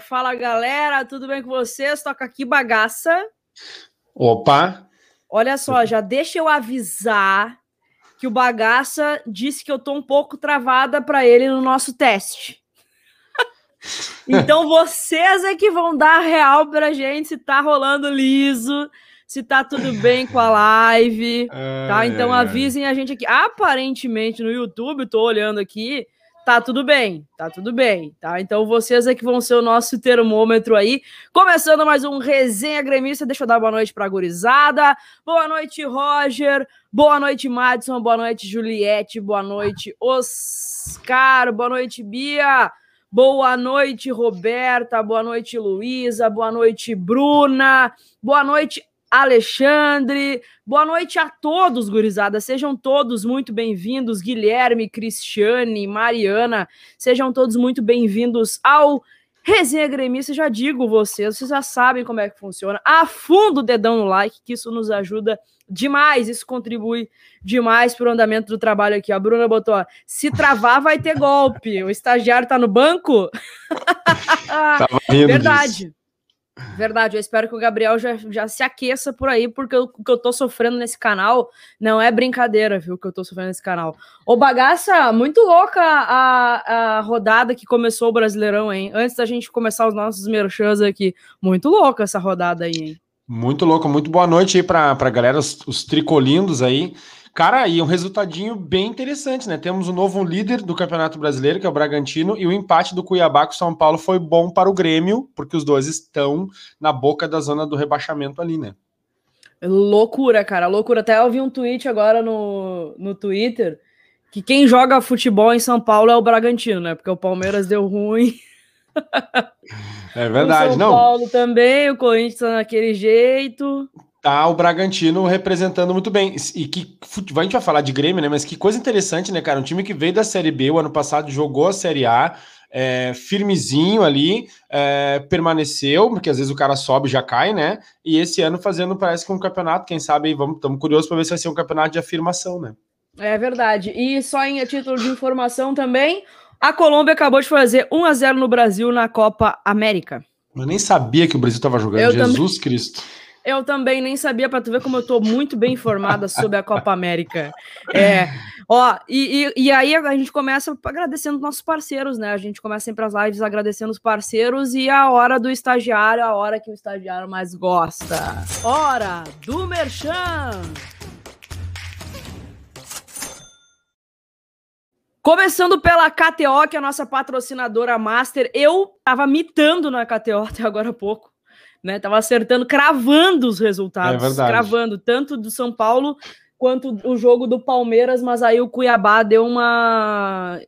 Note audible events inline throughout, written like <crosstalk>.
Fala galera, tudo bem com vocês? Toca aqui bagaça. Opa! Olha só, já deixa eu avisar que o bagaça disse que eu tô um pouco travada para ele no nosso teste. <laughs> então vocês é que vão dar real pra gente se tá rolando liso, se tá tudo bem com a live, tá? Então avisem a gente aqui. Aparentemente no YouTube, tô olhando aqui, tá tudo bem, tá tudo bem, tá? Então vocês é que vão ser o nosso termômetro aí. Começando mais um Resenha Gremista, deixa eu dar boa noite pra gurizada. Boa noite, Roger. Boa noite, Madison. Boa noite, Juliette. Boa noite, Oscar. Boa noite, Bia. Boa noite, Roberta. Boa noite, Luísa. Boa noite, Bruna. Boa noite, Alexandre. Boa noite a todos, gurizada. Sejam todos muito bem-vindos. Guilherme, Cristiane, Mariana, sejam todos muito bem-vindos ao Resenha Gremista. Já digo vocês, vocês já sabem como é que funciona. Afunda o dedão no like, que isso nos ajuda demais. Isso contribui demais para o andamento do trabalho aqui. A Bruna botou: ó, se travar, vai ter golpe. O estagiário tá no banco? Verdade. Disso. Verdade, eu espero que o Gabriel já, já se aqueça por aí, porque o que eu tô sofrendo nesse canal não é brincadeira, viu? O que eu tô sofrendo nesse canal. Ô, bagaça, muito louca a, a rodada que começou o Brasileirão, hein? Antes da gente começar os nossos merchans aqui. Muito louca essa rodada aí, hein? Muito louca, muito boa noite aí pra, pra galera, os, os tricolindos aí. Cara, e um resultadinho bem interessante, né? Temos o um novo líder do Campeonato Brasileiro, que é o Bragantino, e o empate do Cuiabá com o São Paulo foi bom para o Grêmio, porque os dois estão na boca da zona do rebaixamento ali, né? Loucura, cara, loucura. Até eu vi um tweet agora no, no Twitter que quem joga futebol em São Paulo é o Bragantino, né? Porque o Palmeiras deu ruim. É verdade, o São não. São Paulo também, o Corinthians tá naquele jeito tá o Bragantino representando muito bem. E que a gente vai falar de Grêmio, né? Mas que coisa interessante, né, cara? Um time que veio da Série B o ano passado, jogou a Série A, é, firmezinho ali, é, permaneceu, porque às vezes o cara sobe e já cai, né? E esse ano fazendo, parece que um campeonato, quem sabe, vamos, estamos curiosos para ver se vai ser um campeonato de afirmação, né? É verdade. E só em título de informação também, a Colômbia acabou de fazer 1 a 0 no Brasil na Copa América. Eu nem sabia que o Brasil estava jogando, Eu Jesus também... Cristo. Eu também nem sabia, para tu ver como eu tô muito bem informada sobre a Copa América. É, ó, e, e, e, aí a gente começa agradecendo nossos parceiros, né? A gente começa sempre as lives agradecendo os parceiros e a hora do estagiário, a hora que o estagiário mais gosta. Hora do Merchan! Começando pela KTO, que é a nossa patrocinadora master. Eu tava mitando na KTO até agora há pouco né? Tava acertando, cravando os resultados, é cravando tanto do São Paulo quanto o jogo do Palmeiras, mas aí o Cuiabá deu uma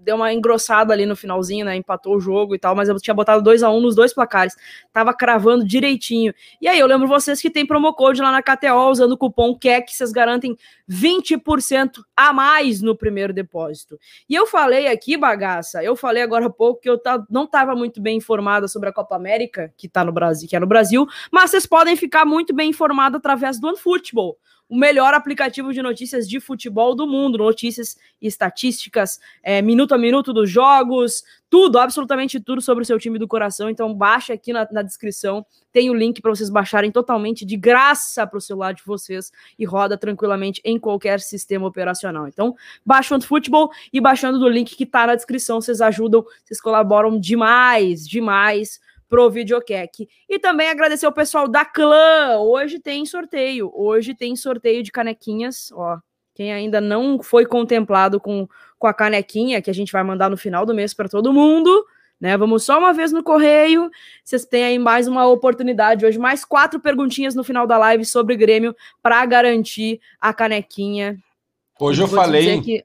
deu uma engrossada ali no finalzinho, né? Empatou o jogo e tal, mas eu tinha botado 2 a 1 um nos dois placares. Tava cravando direitinho. E aí eu lembro vocês que tem promo code lá na KTO usando o cupom QUEC, vocês garantem 20% a mais no primeiro depósito. E eu falei aqui, bagaça, eu falei agora há pouco que eu não estava muito bem informada sobre a Copa América, que tá no Brasil, que é no Brasil, mas vocês podem ficar muito bem informados através do OneFootball o melhor aplicativo de notícias de futebol do mundo, notícias estatísticas, é, minuto a minuto dos jogos, tudo, absolutamente tudo sobre o seu time do coração. Então baixa aqui na, na descrição, tem o link para vocês baixarem totalmente de graça para o celular de vocês e roda tranquilamente em qualquer sistema operacional. Então baixa o futebol e baixando do link que está na descrição, vocês ajudam, vocês colaboram demais, demais pro Videocac. E também agradecer o pessoal da Clã. Hoje tem sorteio. Hoje tem sorteio de canequinhas, ó. Quem ainda não foi contemplado com, com a canequinha, que a gente vai mandar no final do mês para todo mundo, né? Vamos só uma vez no correio. Vocês têm aí mais uma oportunidade hoje, mais quatro perguntinhas no final da live sobre Grêmio para garantir a canequinha. Hoje eu, eu falei. Que,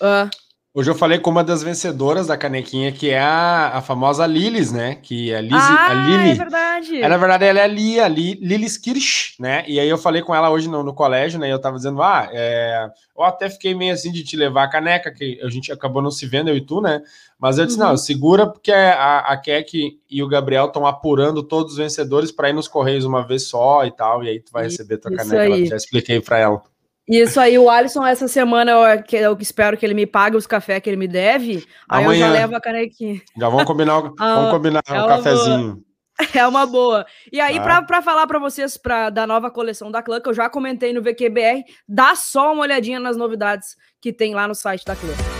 uh, Hoje eu falei com uma das vencedoras da canequinha, que é a, a famosa Lilis, né? Que é a, Liz, ah, a Lili. é verdade. É, na verdade, ela é a Lia, Li, Lilis Kirsch, né? E aí eu falei com ela hoje no, no colégio, né? E eu tava dizendo, ah, é... eu até fiquei meio assim de te levar a caneca, que a gente acabou não se vendo, eu e tu, né? Mas eu disse, uhum. não, segura, porque a, a Keck e o Gabriel estão apurando todos os vencedores para ir nos Correios uma vez só e tal, e aí tu vai receber tua caneca. Eu já expliquei para ela. Isso aí, o Alisson, essa semana, eu, eu espero que ele me pague os cafés que ele me deve. Aí Amanhã. eu já levo a canequinha. Já vamos combinar, o, <laughs> ah, vamos combinar é um cafezinho. Boa. <laughs> É uma boa. E aí, ah. para falar para vocês pra, da nova coleção da Clã, que eu já comentei no VQBR, dá só uma olhadinha nas novidades que tem lá no site da Clã.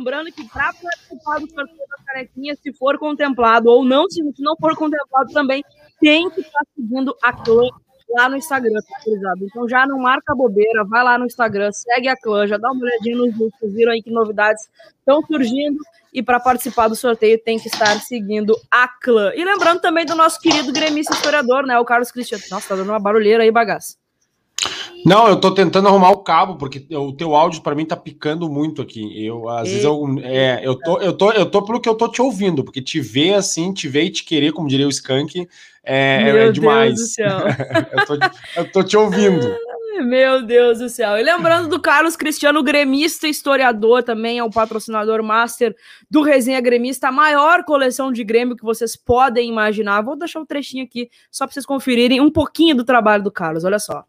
Lembrando que para participar do sorteio da carequinha, se for contemplado ou não, se não for contemplado também, tem que estar seguindo a clã lá no Instagram, tá, Então já não marca bobeira, vai lá no Instagram, segue a clã, já dá uma olhadinha nos vídeos, viram aí que novidades estão surgindo. E para participar do sorteio tem que estar seguindo a clã. E lembrando também do nosso querido gremista historiador, né? O Carlos Cristiano. Nossa, tá dando uma barulheira aí, bagaço. Não, eu tô tentando arrumar o cabo, porque o teu áudio para mim tá picando muito aqui. Eu, às Eita. vezes, eu, é, eu, tô, eu, tô, eu tô pelo que eu tô te ouvindo, porque te ver assim, te ver e te querer, como diria o Skank, é, é demais. Deus do céu. <laughs> eu, tô, eu tô te ouvindo. Meu Deus do céu. E lembrando do Carlos Cristiano, gremista historiador, também é o patrocinador master do Resenha Gremista, a maior coleção de Grêmio que vocês podem imaginar. Vou deixar um trechinho aqui só para vocês conferirem um pouquinho do trabalho do Carlos. Olha só.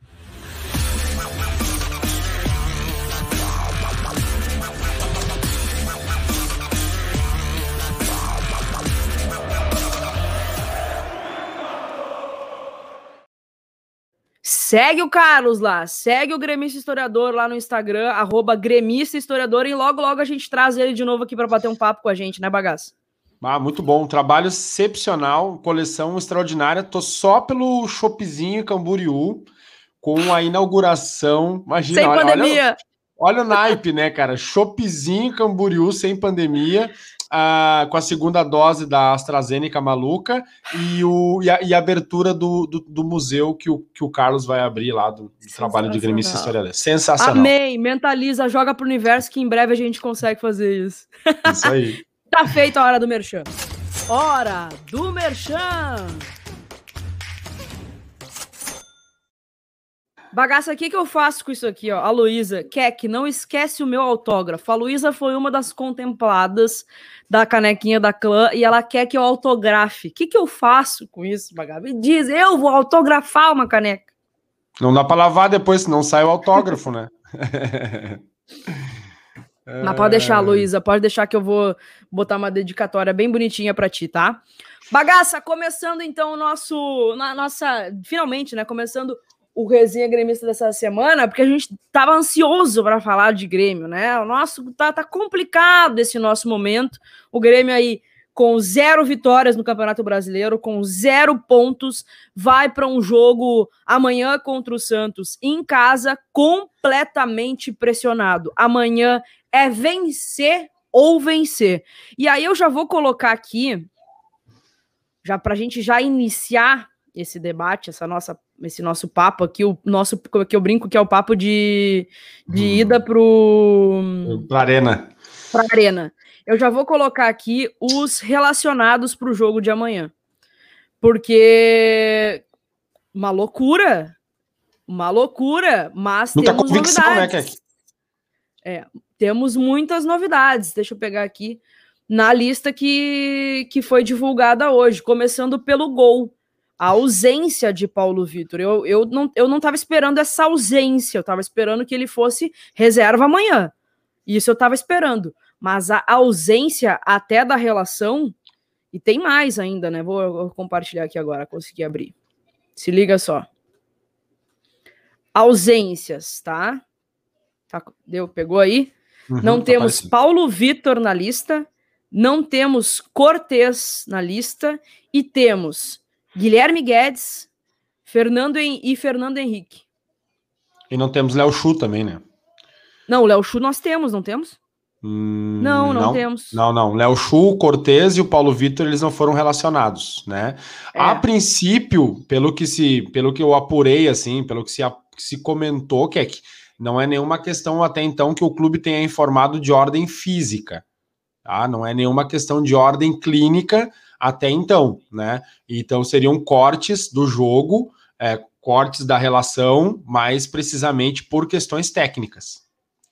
Segue o Carlos lá, segue o Gremista Historiador lá no Instagram, arroba Gremista Historiador, e logo, logo a gente traz ele de novo aqui para bater um papo com a gente, né, bagaço? Ah, muito bom, trabalho excepcional, coleção extraordinária. Tô só pelo shopzinho Camboriú, com a inauguração. Imagina, Sem olha, pandemia. Olha, olha o naipe, né, cara? Shopzinho Camboriú sem pandemia a, com a segunda dose da AstraZeneca maluca e, o, e, a, e a abertura do, do, do, museu que o, que o Carlos vai abrir lá do, do trabalho de gremista historiador. Sensacional. Amém, mentaliza, joga pro universo que em breve a gente consegue fazer isso. Isso aí. <laughs> tá feito a hora do merchan. Hora do merchan! Bagaça, o que, que eu faço com isso aqui, ó? A Luísa, Keck, não esquece o meu autógrafo. A Luísa foi uma das contempladas da canequinha da clã e ela quer que eu autografe. O que, que eu faço com isso, Bagaça? Me diz, eu vou autografar uma caneca. Não dá para lavar depois, senão sai o autógrafo, né? <laughs> Mas pode deixar, Luísa, pode deixar que eu vou botar uma dedicatória bem bonitinha para ti, tá? Bagaça, começando então o nosso, na nossa, finalmente, né? Começando o resenha gremista dessa semana, porque a gente estava ansioso para falar de Grêmio, né? O nosso tá, tá complicado esse nosso momento. O Grêmio aí com zero vitórias no Campeonato Brasileiro, com zero pontos, vai para um jogo amanhã contra o Santos em casa, completamente pressionado. Amanhã é vencer ou vencer. E aí eu já vou colocar aqui, já para a gente já iniciar esse debate, essa nossa esse nosso papo aqui, o nosso que eu brinco que é o papo de, de hum. ida pro pra arena. Pra arena. Eu já vou colocar aqui os relacionados para o jogo de amanhã. Porque uma loucura, uma loucura, mas Muita temos né, novidades. Né, é, temos muitas novidades. Deixa eu pegar aqui na lista que, que foi divulgada hoje, começando pelo gol a ausência de Paulo Vitor. Eu, eu não eu não estava esperando essa ausência, eu estava esperando que ele fosse reserva amanhã. Isso eu estava esperando. Mas a ausência até da relação, e tem mais ainda, né? Vou, vou compartilhar aqui agora, consegui abrir. Se liga só. Ausências, tá? tá deu, pegou aí? Uhum, não tá temos aparecendo. Paulo Vitor na lista, não temos Cortez na lista e temos Guilherme Guedes, Fernando e Fernando Henrique. E não temos Léo Chu também, né? Não, o Léo Chu nós temos, não temos? Hum, não, não, não, temos. Não, não. Léo Chu, Cortez e o Paulo Vitor, eles não foram relacionados, né? É. A princípio, pelo que se, pelo que eu apurei, assim, pelo que se, se comentou, que é que não é nenhuma questão até então que o clube tenha informado de ordem física, tá? Não é nenhuma questão de ordem clínica até então, né? Então seriam cortes do jogo, é, cortes da relação, mais precisamente por questões técnicas.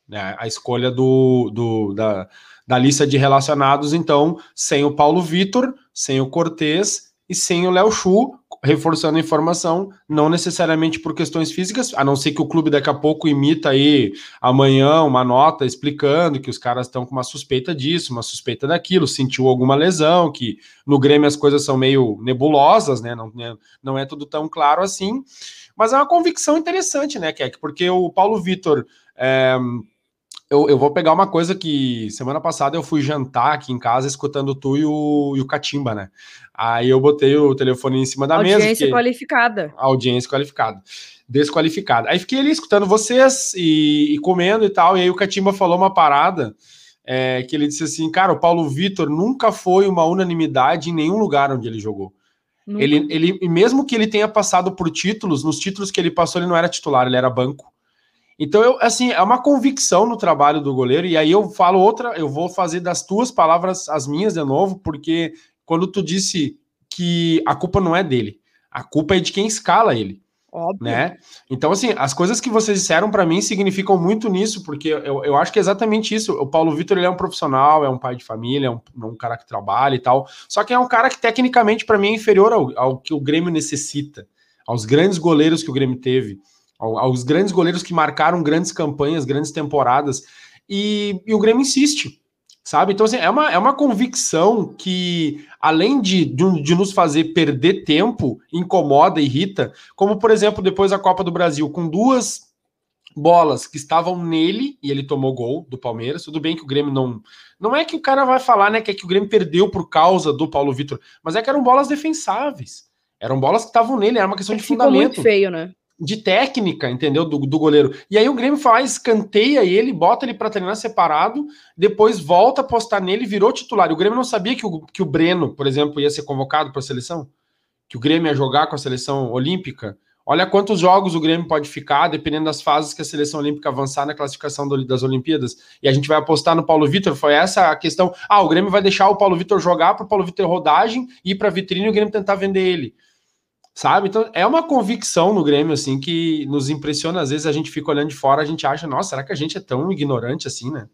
Né? A escolha do, do da, da lista de relacionados, então, sem o Paulo Vitor, sem o Cortez e sem o Léo Chu, reforçando a informação, não necessariamente por questões físicas, a não ser que o clube daqui a pouco imita aí amanhã uma nota explicando que os caras estão com uma suspeita disso, uma suspeita daquilo, sentiu alguma lesão, que no Grêmio as coisas são meio nebulosas, né? Não, né, não é tudo tão claro assim. Mas é uma convicção interessante, né, Keck? Porque o Paulo Vitor. É, eu, eu, vou pegar uma coisa que semana passada eu fui jantar aqui em casa escutando tu e o, e o Catimba, né? Aí eu botei o telefone em cima da audiência mesa. Audiência qualificada. Audiência qualificada. Desqualificada. Aí fiquei ali escutando vocês e, e comendo e tal. E aí o Catimba falou uma parada é, que ele disse assim: Cara, o Paulo Vitor nunca foi uma unanimidade em nenhum lugar onde ele jogou. Ele, ele, mesmo que ele tenha passado por títulos, nos títulos que ele passou, ele não era titular, ele era banco. Então, eu, assim, é uma convicção no trabalho do goleiro, e aí eu falo outra, eu vou fazer das tuas palavras as minhas de novo, porque quando tu disse que a culpa não é dele, a culpa é de quem escala ele. Óbvio. Né? Então, assim, as coisas que vocês disseram para mim significam muito nisso, porque eu, eu acho que é exatamente isso. O Paulo Vitor ele é um profissional, é um pai de família, é um, é um cara que trabalha e tal. Só que é um cara que, tecnicamente, para mim, é inferior ao, ao que o Grêmio necessita, aos grandes goleiros que o Grêmio teve aos grandes goleiros que marcaram grandes campanhas, grandes temporadas, e, e o Grêmio insiste, sabe? Então, assim, é uma, é uma convicção que, além de, de, de, nos fazer perder tempo, incomoda, irrita, como, por exemplo, depois da Copa do Brasil, com duas bolas que estavam nele e ele tomou gol do Palmeiras. Tudo bem que o Grêmio não. Não é que o cara vai falar, né, que é que o Grêmio perdeu por causa do Paulo Vitor, mas é que eram bolas defensáveis. Eram bolas que estavam nele, era uma questão de Ficou fundamento. muito feio, né? De técnica, entendeu? Do, do goleiro. E aí o Grêmio faz, canteia ele, bota ele para treinar separado, depois volta a postar nele virou titular. E o Grêmio não sabia que o, que o Breno, por exemplo, ia ser convocado para a seleção? Que o Grêmio ia jogar com a seleção olímpica? Olha quantos jogos o Grêmio pode ficar, dependendo das fases que a seleção olímpica avançar na classificação do, das Olimpíadas. E a gente vai apostar no Paulo Vitor. Foi essa a questão. Ah, o Grêmio vai deixar o Paulo Vitor jogar para o Paulo Vitor rodagem, ir para a vitrine e o Grêmio tentar vender ele sabe? Então é uma convicção no Grêmio assim que nos impressiona. Às vezes a gente fica olhando de fora, a gente acha, nossa, será que a gente é tão ignorante assim, né?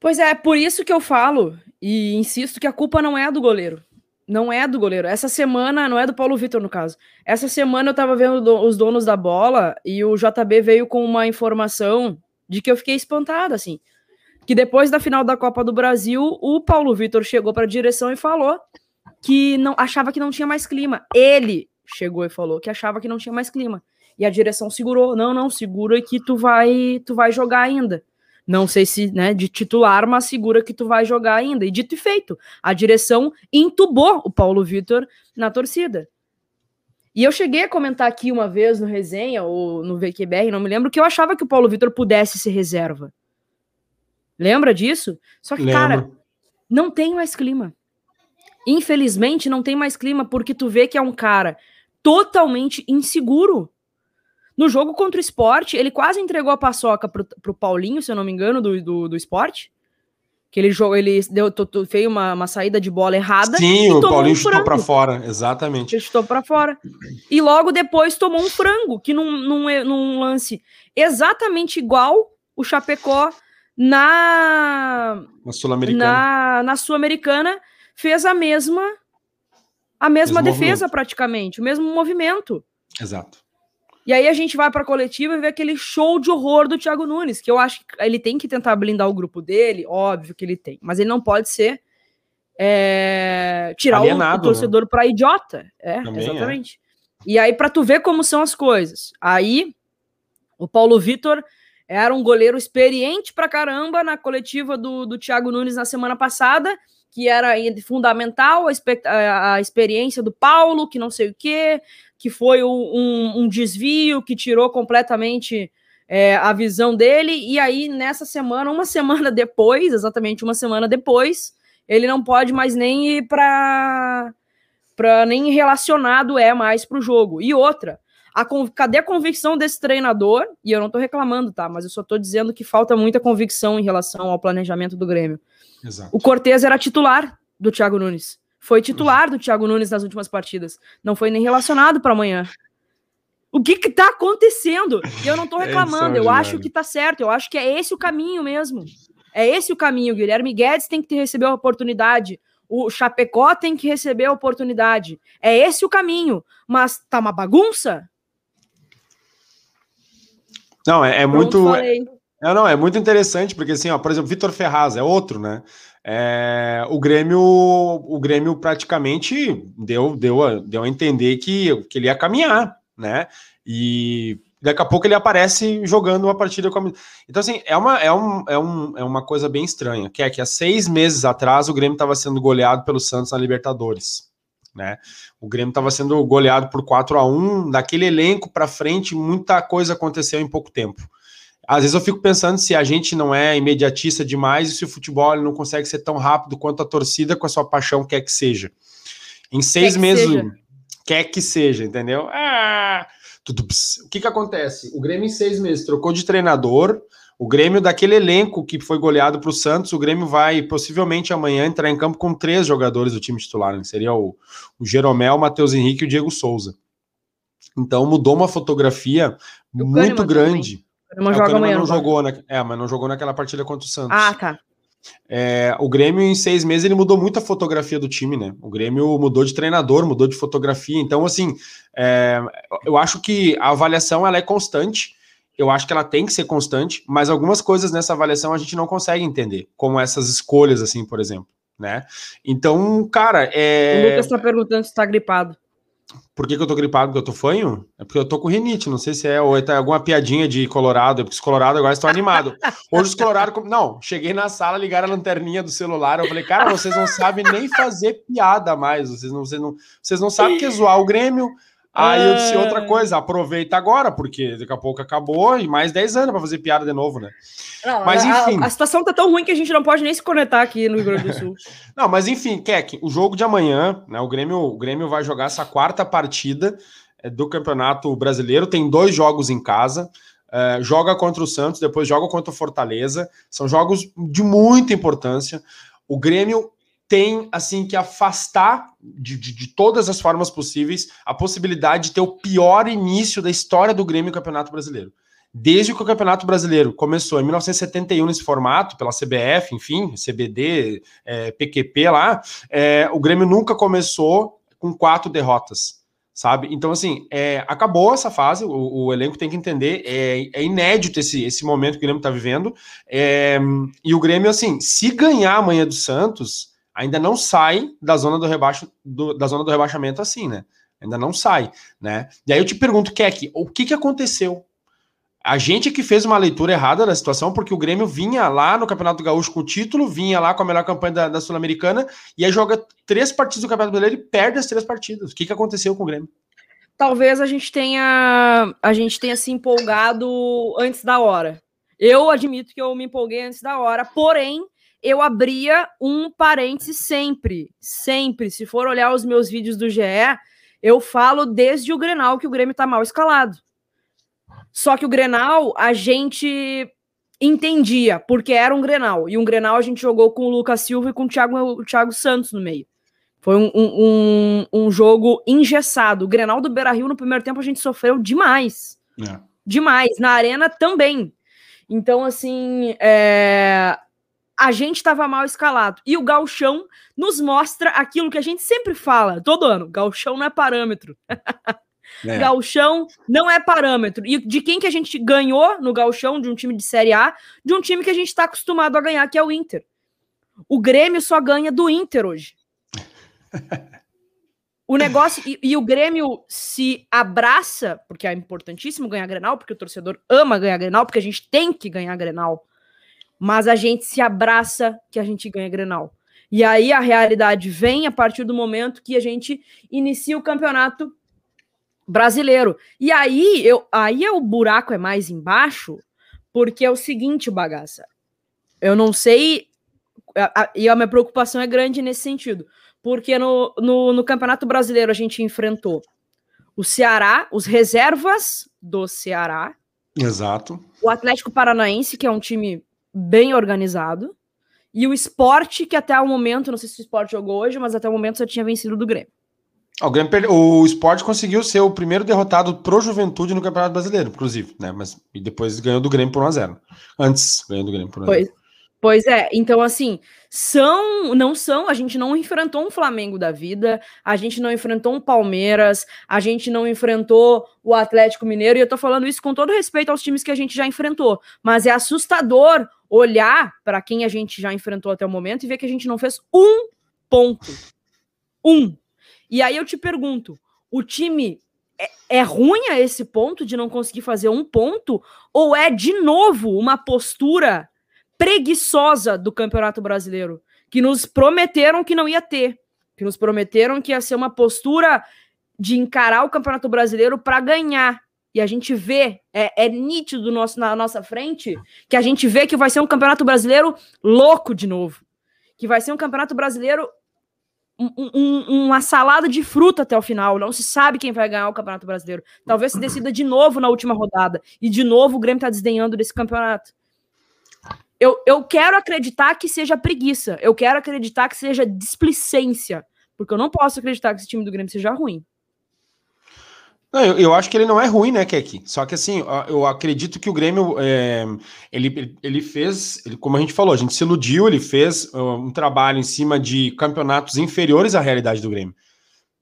Pois é, por isso que eu falo e insisto que a culpa não é do goleiro. Não é do goleiro. Essa semana, não é do Paulo Vitor, no caso. Essa semana eu tava vendo do, os donos da bola e o JB veio com uma informação de que eu fiquei espantada, assim. Que depois da final da Copa do Brasil, o Paulo Vitor chegou para a direção e falou que não achava que não tinha mais clima. Ele chegou e falou que achava que não tinha mais clima. E a direção segurou, não, não, segura que tu vai, tu vai jogar ainda. Não sei se, né, de titular, mas segura que tu vai jogar ainda. E dito e feito, a direção entubou o Paulo Vitor na torcida. E eu cheguei a comentar aqui uma vez no resenha ou no VQBR, não me lembro, que eu achava que o Paulo Vitor pudesse ser reserva. Lembra disso? Só que, Lembro. cara, não tem mais clima. Infelizmente, não tem mais clima, porque tu vê que é um cara totalmente inseguro. No jogo contra o esporte, ele quase entregou a paçoca pro, pro Paulinho, se eu não me engano, do, do, do esporte. Que ele jogou, ele deu, fez uma, uma saída de bola errada. Sim, o Paulinho um chutou para fora, exatamente. Ele chutou para fora. E logo depois tomou um frango, que num, num, num lance exatamente igual o Chapecó na. Na Sul-Americana. Na, na Sul-Americana fez a mesma a mesma mesmo defesa movimento. praticamente, o mesmo movimento. Exato. E aí a gente vai para a coletiva e vê aquele show de horror do Thiago Nunes, que eu acho que ele tem que tentar blindar o grupo dele, óbvio que ele tem, mas ele não pode ser é, tirar Alienado, o, o, torcedor né? para idiota. É, Também é. exatamente. É. E aí para tu ver como são as coisas. Aí o Paulo Vitor era um goleiro experiente pra caramba na coletiva do, do Thiago Nunes na semana passada que era fundamental a, a, experiência do Paulo, que não sei o quê, que foi um, um desvio que tirou completamente é, a visão dele, e aí nessa semana, uma <laughs> semana depois, exatamente uma semana depois, ele não pode mais nem ir para para nem relacionado é mais para o jogo. E outra, a, cadê a convicção desse treinador? E eu não estou reclamando, tá? Mas eu só estou dizendo que falta muita convicção em relação ao planejamento do Grêmio. Exato. O Cortez era titular do Thiago Nunes. Foi titular do Thiago Nunes nas últimas partidas. Não foi nem relacionado para amanhã. O que que tá acontecendo? E eu não tô é reclamando, é eu acho que tá certo, eu acho que é esse o caminho mesmo. É esse o caminho. O Guilherme Guedes tem que receber a oportunidade. O Chapecó tem que receber a oportunidade. É esse o caminho. Mas tá uma bagunça? Não, é, é muito. É, não, é muito interessante, porque assim, ó, por exemplo, Vitor Ferraz é outro, né? É, o Grêmio, o Grêmio praticamente deu, deu, deu a entender que, que ele ia caminhar, né? E daqui a pouco ele aparece jogando uma partida com a... Então, assim, é uma, é, um, é, um, é uma coisa bem estranha, que é que há seis meses atrás o Grêmio estava sendo goleado pelo Santos na Libertadores. Né? O Grêmio estava sendo goleado por 4 a 1 daquele elenco para frente, muita coisa aconteceu em pouco tempo. Às vezes eu fico pensando se a gente não é imediatista demais e se o futebol não consegue ser tão rápido quanto a torcida com a sua paixão quer que seja. Em seis quer meses, seja. quer que seja, entendeu? Ah, tudo, o que que acontece? O Grêmio em seis meses trocou de treinador, o Grêmio, daquele elenco que foi goleado para o Santos, o Grêmio vai possivelmente amanhã entrar em campo com três jogadores do time titular. Né? Seria o, o Jeromel, o Matheus Henrique e o Diego Souza. Então mudou uma fotografia muito grande. Não joga amanhã, não jogou, na, é, mas não jogou naquela partida contra o Santos. Ah, tá. É, o Grêmio, em seis meses, ele mudou muito a fotografia do time, né? O Grêmio mudou de treinador, mudou de fotografia. Então, assim, é, eu acho que a avaliação ela é constante. Eu acho que ela tem que ser constante, mas algumas coisas nessa avaliação a gente não consegue entender, como essas escolhas, assim, por exemplo, né? Então, cara, é. O Lucas está perguntando se está gripado. Por que, que eu tô gripado? Porque eu tô fanho? É porque eu tô com rinite, não sei se é, ou é alguma piadinha de Colorado, é porque os Colorado agora estão animados. Hoje os Colorado. Não, cheguei na sala, ligaram a lanterninha do celular, eu falei, cara, vocês não sabem nem fazer piada mais, vocês não, vocês não, vocês não sabem que é zoar o Grêmio, Aí eu disse outra coisa, aproveita agora, porque daqui a pouco acabou e mais 10 anos para fazer piada de novo, né? Não, mas enfim. A, a, situação tá tão ruim que a gente não pode nem se conectar aqui no Rio Grande do Sul. <laughs> não, mas enfim, Keck, o jogo de amanhã, né? O Grêmio, o Grêmio vai jogar essa quarta partida é, do Campeonato Brasileiro, tem dois jogos em casa. É, joga contra o Santos, depois joga contra o Fortaleza. São jogos de muita importância. O Grêmio tem assim que afastar de, de, de, todas as formas possíveis a possibilidade de ter o pior início da história do Grêmio Campeonato Brasileiro. Desde que o Campeonato Brasileiro começou em 1971 nesse formato, pela CBF, enfim, CBD, é, PQP lá, é, o Grêmio nunca começou com quatro derrotas, sabe? Então, assim, é, acabou essa fase, o, o, elenco tem que entender, é, é, inédito esse, esse momento que o Grêmio está vivendo, é, e o Grêmio, assim, se ganhar amanhã do Santos, ainda não sai da zona do, rebaixo, do, da zona do rebaixamento assim, né? Ainda não sai, né? E aí eu te pergunto, Keck, o que, que aconteceu? A gente que fez uma leitura errada da situação, porque o Grêmio vinha lá no Campeonato Gaúcho com o título, vinha lá com a melhor campanha da, da Sul-Americana, e aí joga três partidas do Campeonato Brasileiro e perde as três partidas. O que, que aconteceu com o Grêmio? Talvez a gente tenha a gente tenha se empolgado antes da hora. Eu admito que eu me empolguei antes da hora, porém eu abria um parênteses sempre, sempre. Se for olhar os meus vídeos do GE, eu falo desde o Grenal que o Grêmio tá mal escalado. Só que o Grenal a gente entendia, porque era um Grenal. E um Grenal a gente jogou com o Lucas Silva e com o Thiago, o Thiago Santos no meio. Foi um, um, um jogo engessado. O Grenal do Beira Rio no primeiro tempo a gente sofreu demais. É. Demais. Na arena também. Então, assim, é a gente estava mal escalado. E o galchão nos mostra aquilo que a gente sempre fala, todo ano. Galchão não é parâmetro. É. Galchão não é parâmetro. E de quem que a gente ganhou no galchão? De um time de Série A, de um time que a gente está acostumado a ganhar, que é o Inter. O Grêmio só ganha do Inter hoje. o negócio e, e, o Grêmio se abraça, porque é importantíssimo ganhar Grenal, porque o torcedor ama ganhar Grenal, porque a gente tem que ganhar Grenal mas a gente se abraça que a gente ganha Grenal. E aí a realidade vem a partir do momento que a gente inicia o campeonato brasileiro. E aí, eu, aí o buraco é mais embaixo, porque é o seguinte, bagaça. Eu não sei, a, a, e a minha preocupação é grande nesse sentido, porque no, no, no Campeonato Brasileiro a gente enfrentou o Ceará, os reservas do Ceará. Exato. O Atlético Paranaense, que é um time bem organizado. e o esporte, que até o momento, não sei se o esporte jogou hoje, mas até o momento só tinha vencido do Grêmio. O, Grêmio perde... o esporte conseguiu ser o primeiro derrotado pro Juventude no Campeonato Brasileiro, inclusive, né? Mas e depois ganhou do Grêmio por 1x0. Antes ganhou do Grêmio por 1x0. Pois, pois é, então assim, são, não são, a gente não enfrentou um Flamengo da vida, a gente não enfrentou um Palmeiras, a gente não enfrentou o Atlético Mineiro, e eu tô falando isso com todo respeito aos times que a gente já enfrentou, mas é assustador olhar para quem a gente já enfrentou até o momento e ver que a gente não fez um ponto. Um. E aí eu te pergunto: o time é, é ruim a esse ponto de não conseguir fazer um ponto? Ou é de novo uma postura preguiçosa do Campeonato Brasileiro? Que nos prometeram que não ia ter, que nos prometeram que ia ser uma postura de encarar o Campeonato Brasileiro para ganhar. E a gente vê, é, é nítido nosso, na nossa frente, que a gente vê que vai ser um Campeonato Brasileiro louco de novo. Que vai ser um Campeonato Brasileiro um, um, uma salada de fruta até o final. Não se sabe quem vai ganhar o Campeonato Brasileiro. Talvez se decida de novo na última rodada. E de novo o Grêmio está desdenhando desse campeonato. Eu, eu quero acreditar que seja preguiça. Eu quero acreditar que seja displicência. Porque eu não posso acreditar que esse time do Grêmio seja ruim. Não, eu, eu, acho que ele não é ruim, né, Kek? Só que assim, eu acredito que o Grêmio é, ele, ele fez, ele, como a gente falou, a gente se iludiu, ele fez um trabalho em cima de campeonatos inferiores à realidade do Grêmio.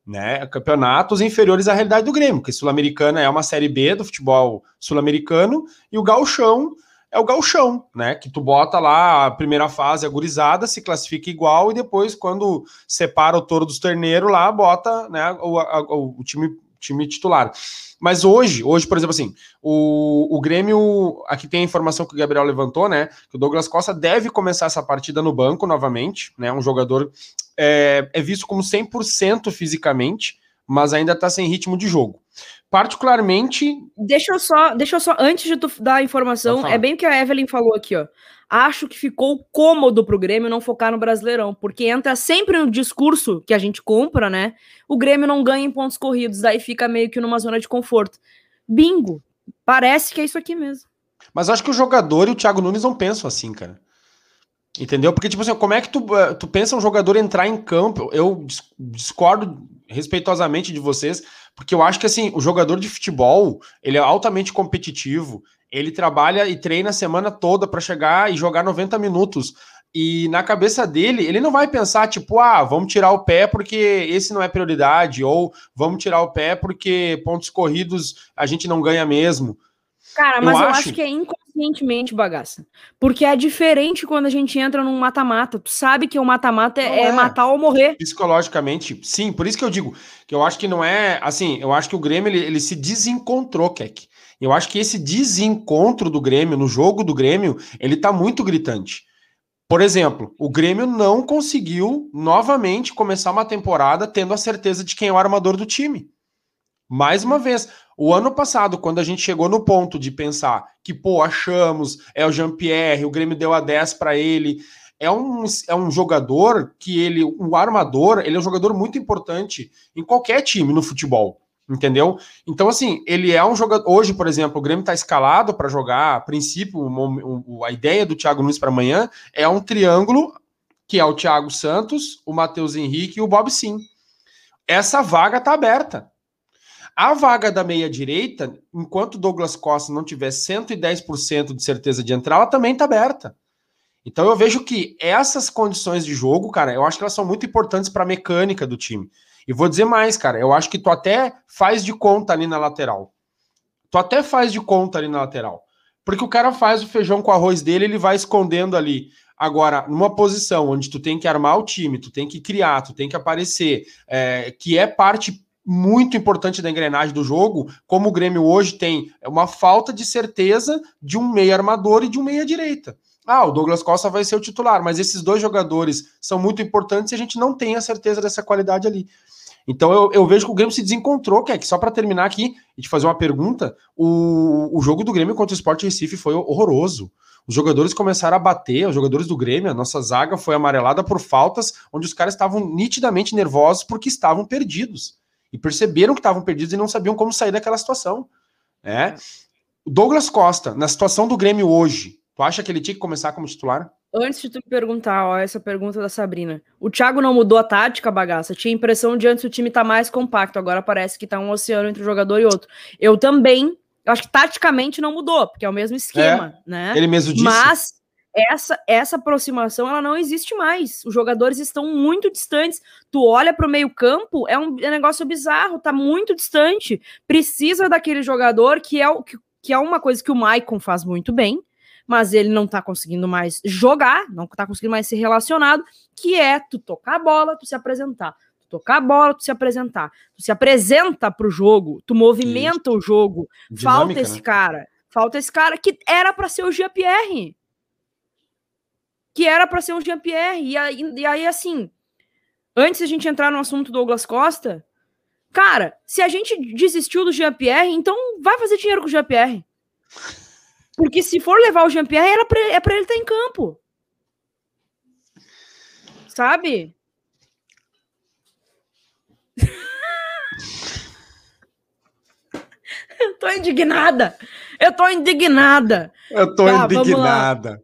Né? Campeonatos inferiores à realidade do Grêmio, porque Sul-Americana é uma série B do futebol sul-americano e o Gauchão é o Gauchão, né? Que tu bota lá a primeira fase agorizada, se classifica igual e depois, quando separa o touro dos terneiros lá, bota né, o, a, o time time titular. Mas hoje, hoje, por exemplo, assim, o, o Grêmio, aqui tem a informação que o Gabriel levantou, né? Que o Douglas Costa deve começar essa partida no banco novamente, né? Um jogador é, é visto como 100% fisicamente, mas ainda está sem ritmo de jogo. Particularmente. Deixa eu só, deixa eu só, antes de tu dar a informação, é bem o que a Evelyn falou aqui, ó acho que ficou cômodo pro Grêmio não focar no Brasileirão, porque entra sempre no discurso que a gente compra, né? O Grêmio não ganha em pontos corridos, daí fica meio que numa zona de conforto. Bingo! Parece que é isso aqui mesmo. Mas acho que o jogador e o Thiago Nunes não pensam assim, cara. Entendeu? Porque, tipo assim, como é que tu, eh, tu pensa um jogador entrar em campo? Eu discordo respeitosamente de vocês, porque eu acho que, assim, o jogador de futebol, ele é altamente competitivo, ele trabalha e treina a semana toda para chegar e jogar 90 minutos. E na cabeça dele, ele não vai pensar, tipo, ah, vamos tirar o pé porque esse não é prioridade, ou vamos tirar o pé porque pontos corridos a gente não ganha mesmo. Cara, mas eu, eu acho... acho... que é inconscientemente bagaça. Porque é diferente quando a gente entra num mata-mata. Tu sabe que o mata-mata é, é, matar ou morrer. Psicologicamente, sim. Por isso que eu digo que eu acho que não é. Assim, eu acho que o Grêmio ele, ele se desencontrou, Keck. Eu acho que esse desencontro do Grêmio, no jogo do Grêmio, ele tá muito gritante. Por exemplo, o Grêmio não conseguiu novamente começar uma temporada tendo a certeza de quem é o armador do time. Mais uma vez, o ano passado, quando a gente chegou no ponto de pensar que, pô, achamos, é o Jean-Pierre, o Grêmio deu a 10 para ele, é um, é um jogador que ele, o armador, ele é um jogador muito importante em qualquer time no futebol. Entendeu? Então, assim, ele é um jogador. Hoje, por exemplo, o Grêmio está escalado para jogar. A princípio, a ideia do Thiago Nunes para amanhã é um triângulo que é o Thiago Santos, o Matheus Henrique e o Bob Sim. Essa vaga está aberta. A vaga da meia-direita, enquanto Douglas Costa não tiver 110% de certeza de entrar, ela também está aberta. Então eu vejo que essas condições de jogo, cara, eu acho que elas são muito importantes para a mecânica do time. E vou dizer mais, cara, eu acho que tu até faz de conta ali na lateral. Tu até faz de conta ali na lateral. Porque o cara faz o feijão com arroz dele, ele vai escondendo ali. Agora, numa posição onde tu tem que armar o time, tu tem que criar, tu tem que aparecer, é, que é parte muito importante da engrenagem do jogo, como o Grêmio hoje tem uma falta de certeza de um meia armador e de um meia direita. Ah, o Douglas Costa vai ser o titular, mas esses dois jogadores são muito importantes e a gente não tem a certeza dessa qualidade ali. Então eu, eu vejo que o Grêmio se desencontrou, que é que só para terminar aqui e te fazer uma pergunta, o, o jogo do Grêmio contra o Sport Recife foi horroroso. Os jogadores começaram a bater, os jogadores do Grêmio, a nossa zaga foi amarelada por faltas onde os caras estavam nitidamente nervosos porque estavam perdidos. E perceberam que estavam perdidos e não sabiam como sair daquela situação. Né? Douglas Costa, na situação do Grêmio hoje, tu acha que ele tinha que começar como titular? Antes de tu me perguntar, ó, essa pergunta da Sabrina. O Thiago não mudou a tática, bagaça? Tinha a impressão de antes o time tá mais compacto, agora parece que tá um oceano entre um jogador e outro. Eu também, eu acho que taticamente não mudou, porque é o mesmo esquema, é, né? Ele mesmo disse. Mas essa essa aproximação ela não existe mais. Os jogadores estão muito distantes. Tu olha para o meio-campo, é um, é um negócio bizarro, tá muito distante. Precisa daquele jogador que é o que, que é uma coisa que o Maicon faz muito bem, mas ele não tá conseguindo mais jogar, não tá conseguindo mais ser relacionado, que é tu tocar a bola, tu se apresentar. Tu tocar a bola, tu se apresentar. Tu se apresenta pro jogo, tu movimenta Isso. o jogo. Dinâmica, falta esse né? cara. Falta esse cara que era para ser o Jean-Pierre. Que era para ser o Jean-Pierre. E aí, e aí, assim, antes a gente entrar no assunto do Douglas Costa, cara, se a gente desistiu do Jean-Pierre, então vai fazer dinheiro com o Jean-Pierre. Porque se for levar o Jean-Pierre, era pra, é para ele estar em campo. Sabe? <laughs> Eu tô indignada. Eu tô indignada. Eu tô tá, indignada.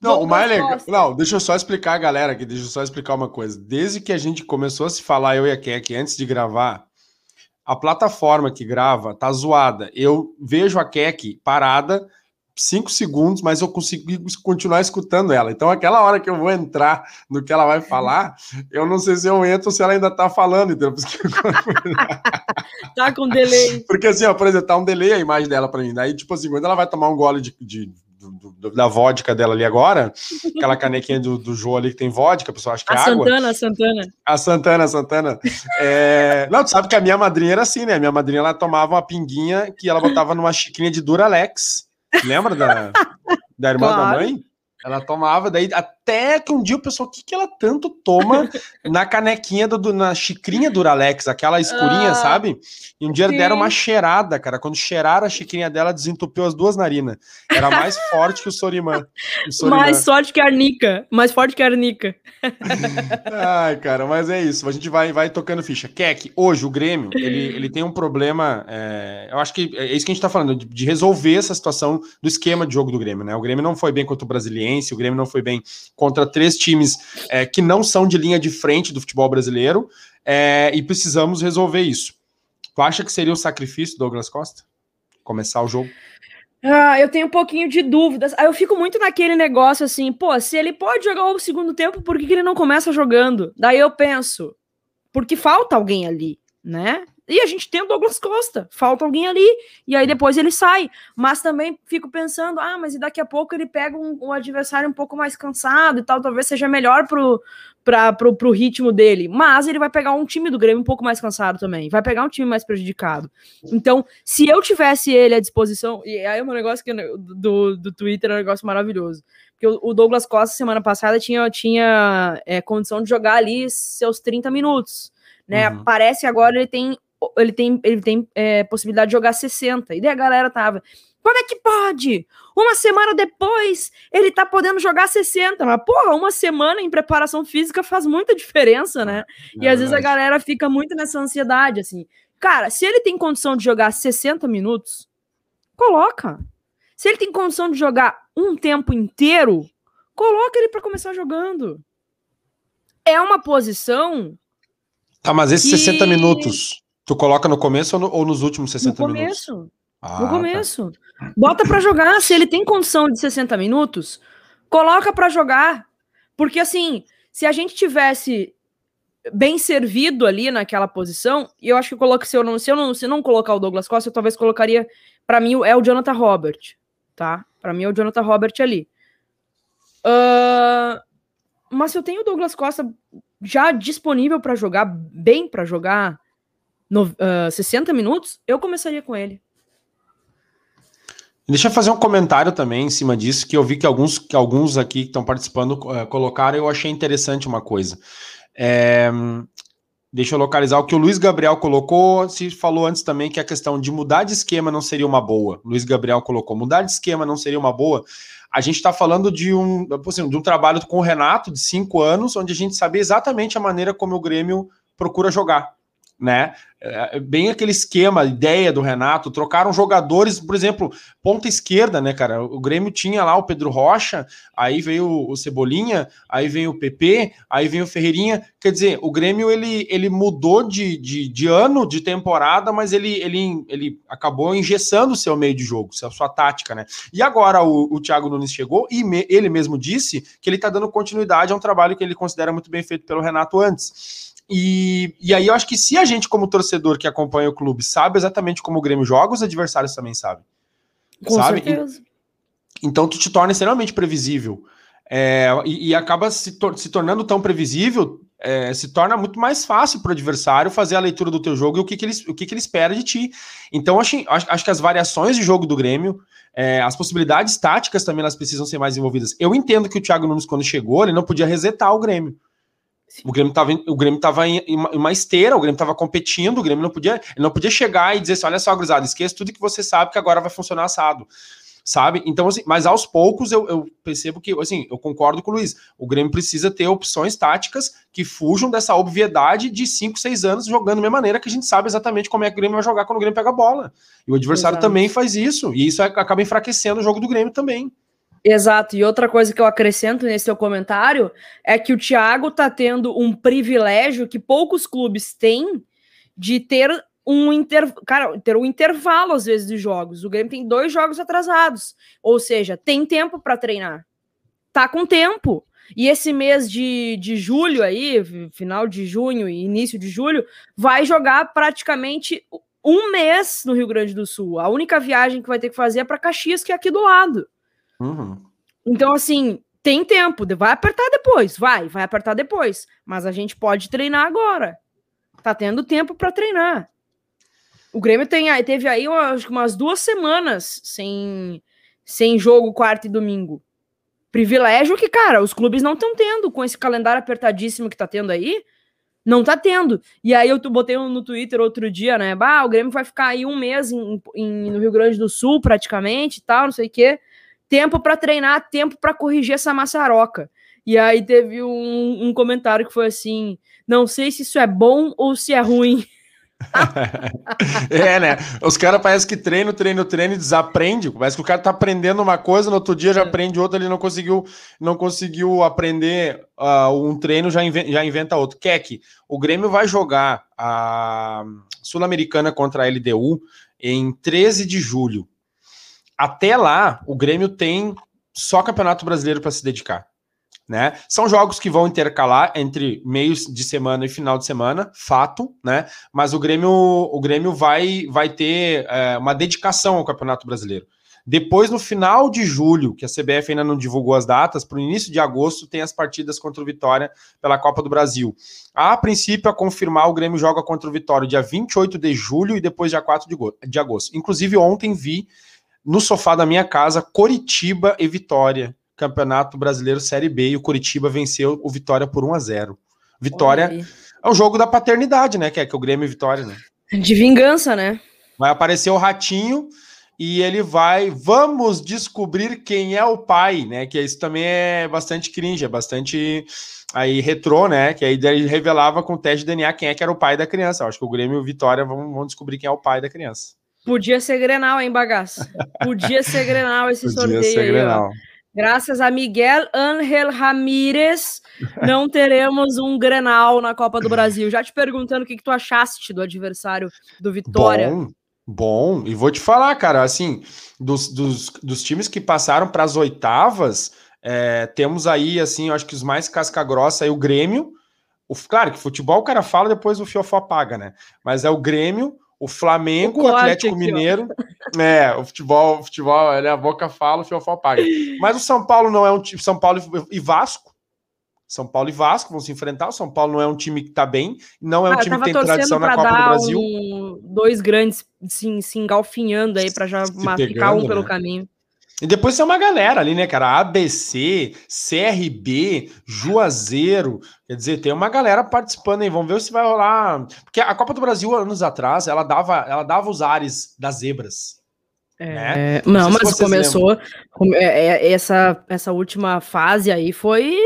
Não, o mais legal. Não, deixa eu só explicar a galera aqui. Deixa eu só explicar uma coisa. Desde que a gente começou a se falar, eu e a Kek, antes de gravar, a plataforma que grava tá zoada. Eu vejo a Kek parada cinco segundos, mas eu consigo continuar escutando ela. Então, aquela hora que eu vou entrar no que ela vai falar, <laughs> eu não sei se eu entro ou se ela ainda tá falando, entendeu? Porque... <laughs> tá com delay. Porque assim, ó, por exemplo, tá um delay a imagem dela para mim. Daí, tipo assim, quando ela vai tomar um gole de, de do, da vodka dela ali agora, aquela canequinha do, do Jô ali que tem vodka, a pessoa acha que é a água. Santana, a Santana. A Santana, a Santana. É... Não, tu sabe que a minha madrinha era assim, né? A minha madrinha, ela tomava uma pinguinha que ela botava numa xicrinha de Duralex Lembra da, da irmã claro. da mãe? Ela tomava, daí até que um dia o pessoal, o que, que ela tanto toma <laughs> na canequinha, do, na xicrinha do Uralex, aquela escurinha, ah, sabe? E um dia sim. deram uma cheirada, cara. Quando cheiraram a xicrinha dela, desentupiu as duas narinas. Era mais <laughs> forte que o Sorimã. O Sorimã. Mais forte que a Arnica. Mais forte que a Arnica. <laughs> Ai, cara, mas é isso. A gente vai, vai tocando ficha. Keck, hoje o Grêmio, ele, ele tem um problema. É, eu acho que é isso que a gente tá falando, de, de resolver essa situação do esquema de jogo do Grêmio, né? O Grêmio não foi bem contra o Brasiliense, o Grêmio não foi bem contra três times é, que não são de linha de frente do futebol brasileiro é, e precisamos resolver isso. Tu acha que seria o sacrifício do Douglas Costa? Começar o jogo? Ah, eu tenho um pouquinho de dúvidas. Eu fico muito naquele negócio assim, pô, se ele pode jogar o segundo tempo, por que, que ele não começa jogando? Daí eu penso, porque falta alguém ali, né? E a gente tem o Douglas Costa, falta alguém ali, e aí depois ele sai. Mas também fico pensando, ah, mas e daqui a pouco ele pega um, um adversário um pouco mais cansado e tal, talvez seja melhor pro, pra, pro, pro ritmo dele. Mas ele vai pegar um time do Grêmio um pouco mais cansado também, vai pegar um time mais prejudicado. Então, se eu tivesse ele à disposição, e aí é um negócio que do, do Twitter é um negócio maravilhoso. Porque o Douglas Costa, semana passada, tinha, tinha é, condição de jogar ali seus 30 minutos. Né? Uhum. Parece que agora ele tem ele tem, ele tem é, possibilidade de jogar 60. E daí a galera tava. Como é que pode? Uma semana depois ele tá podendo jogar 60. Mas, porra, uma semana em preparação física faz muita diferença, né? e às vezes a galera fica muito nessa ansiedade, assim. Cara, se ele tem condição de jogar 60 minutos, coloca. Se ele tem condição de jogar um tempo inteiro, coloca ele para começar jogando. É uma posição. Tá, mas esses que... 60 minutos Tu coloca no começo ou, no, ou nos últimos 60 no começo, minutos? Ah, no tá. começo. Tá. Bota para jogar. Se ele tem condição de 60 minutos, coloca para jogar. Porque assim, se a gente tivesse bem servido ali naquela posição, e eu acho que eu coloco, se eu não, se eu não, se não colocar o Douglas Costa, eu talvez colocaria, para mim, é o Jonathan Robert, tá? Para mim é o Jonathan Robert ali. Uh, mas se eu tenho o Douglas Costa já disponível para jogar, bem para jogar, no, uh, ah, 60 minutos, eu começaria com ele. Deixa eu fazer um comentário também em cima disso, que eu vi que alguns, que alguns aqui que estão participando uh, colocaram, eu achei interessante uma coisa. É, deixa eu localizar o que o Luiz Gabriel colocou. Se falou antes também que a questão de mudar de esquema não seria uma boa. Luiz Gabriel colocou: mudar de esquema não seria uma boa. A gente está falando de um, assim, de um trabalho com o Renato de cinco anos, onde a gente sabia exatamente a maneira como o Grêmio procura jogar né? É, é bem aquele esquema, ideia do Renato, trocaram jogadores, por exemplo, ponta esquerda, né, cara? O Grêmio tinha lá o Pedro Rocha, aí veio o Cebolinha, aí veio o PP, aí veio o Ferreirinha. Quer dizer, o Grêmio ele, ele mudou de, de, de ano, de temporada, mas ele, ele, ele acabou engessando o seu meio de jogo, a sua tática, né? E agora o, o Thiago Nunes chegou e me, ele mesmo disse que ele tá dando continuidade a um trabalho que ele considera muito bem feito pelo Renato antes. E, e aí eu acho que se a gente, como torcedor que acompanha o clube, sabe exatamente como o Grêmio joga, os adversários também sabem. Com sabe? certeza. Então tu te torna extremamente previsível. É, e, e, acaba se, tor se, tornando tão previsível, é, se torna muito mais fácil para o adversário fazer a leitura do teu jogo e o que, que, ele, o que, que ele espera de ti. Então, acho, acho, acho que as variações de jogo do Grêmio, é, as possibilidades táticas também elas precisam ser mais envolvidas. Eu entendo que o Thiago Nunes, quando chegou, ele não podia resetar o Grêmio. O Grêmio estava o Grêmio tava em, uma esteira, o Grêmio estava competindo, o Grêmio não podia, não podia chegar e dizer assim, olha só, gurizada, esqueça tudo que você sabe que agora vai funcionar assado. Sabe? Então, assim, mas aos poucos eu, eu percebo que, assim, eu concordo com o Luiz, o Grêmio precisa ter opções táticas que fujam dessa obviedade de 5, 6 anos jogando da mesma maneira que a gente sabe exatamente como é que o Grêmio vai jogar quando o Grêmio pega a bola. E o adversário Exato. também faz isso, e isso acaba enfraquecendo o jogo do Grêmio também. Exato. E outra coisa que eu acrescento nesse seu comentário é que o Thiago tá tendo um privilégio que poucos clubes têm de ter um inter... cara, ter um intervalo às vezes de jogos. O Grêmio tem dois jogos atrasados, ou seja, tem tempo para treinar. Tá com tempo. E esse mês de, de julho aí, final de junho e início de julho, vai jogar praticamente um mês no Rio Grande do Sul. A única viagem que vai ter que fazer é para Caxias, que é aqui do lado. Uhum. Então, assim, tem tempo, vai apertar depois, vai, vai apertar depois, mas a gente pode treinar agora. Tá tendo tempo para treinar. O Grêmio tem, teve aí umas, umas duas semanas sem, sem jogo quarta e domingo. Privilégio que, cara, os clubes não estão tendo com esse calendário apertadíssimo que tá tendo aí. Não tá tendo. E aí eu botei no Twitter outro dia, né? Bah, o Grêmio vai ficar aí um mês em, em no Rio Grande do Sul, praticamente, e tal, não sei o quê tempo para treinar, tempo para corrigir essa maçaroca. E aí teve um, um, comentário que foi assim: não sei se isso é bom ou se é ruim. <laughs> é, né? Os caras parecem que treinam, treinam, treinam e desaprende. Parece que o cara tá aprendendo uma coisa, no outro dia já é. aprende outra, ele não conseguiu, não conseguiu aprender uh, um treino, já, inventa, já inventa outro. Keck, o Grêmio vai jogar a Sul-Americana contra a LDU em 13 de julho. Até lá, o Grêmio tem só Campeonato Brasileiro para se dedicar. Né? São jogos que vão intercalar entre meios de semana e final de semana, fato, né? Mas o Grêmio, o Grêmio vai, vai ter é, uma dedicação ao Campeonato Brasileiro. Depois, no final de julho, que a CBF ainda não divulgou as datas, para o início de agosto, tem as partidas contra o Vitória pela Copa do Brasil. A princípio, a confirmar, o Grêmio joga contra o Vitória dia 28 de julho e depois dia 4 de agosto. Inclusive, ontem vi no sofá da minha casa, Coritiba e Vitória. Campeonato Brasileiro Série B. E o Coritiba venceu o Vitória por 1 a 0 Vitória é um jogo da paternidade, né? Que é que o Grêmio e Vitória, né? De vingança, né? Vai aparecer o Ratinho e ele vai. Vamos descobrir quem é o pai, né? Que isso também é bastante cringe, é bastante aí retrô, né? Que aí ele revelava com o teste de DNA quem é que era o pai da criança. Eu acho que o Grêmio e o Vitória vão, vão descobrir quem é o pai da criança. Podia ser Grenal, hein, bagaço? Podia ser Grenal esse Podia sorteio ser aí, Grenal. Ó. Graças a Miguel Ángel Ramírez, não teremos um Grenal na Copa do Brasil. Já te perguntando o que, que tu achaste do adversário do Vitória. Bom, bom. E vou te falar, cara, assim, dos, dos, dos times que passaram para as oitavas, é, temos aí, assim, eu acho que os mais casca-grossa aí, o Grêmio. O, claro que futebol o cara fala, depois o fiofó apaga, né? Mas é o Grêmio, o Flamengo, o Atlético aqui, Mineiro. Ó. É, o futebol, o futebol, né, a boca fala, o fiofó paga. Mas o São Paulo não é um time. São Paulo e Vasco. São Paulo e Vasco vão se enfrentar. O São Paulo não é um time que tá bem, não é um ah, time que tem tradição na Copa do Brasil. Um, dois grandes se, se engalfinhando aí para já ficar um pelo né? caminho. E depois tem uma galera ali, né, cara? ABC, CRB, Juazeiro. Quer dizer, tem uma galera participando aí. Vamos ver se vai rolar. Porque a Copa do Brasil, anos atrás, ela dava, ela dava os ares das zebras. É, né? Não, não mas começou. É, é, essa, essa última fase aí foi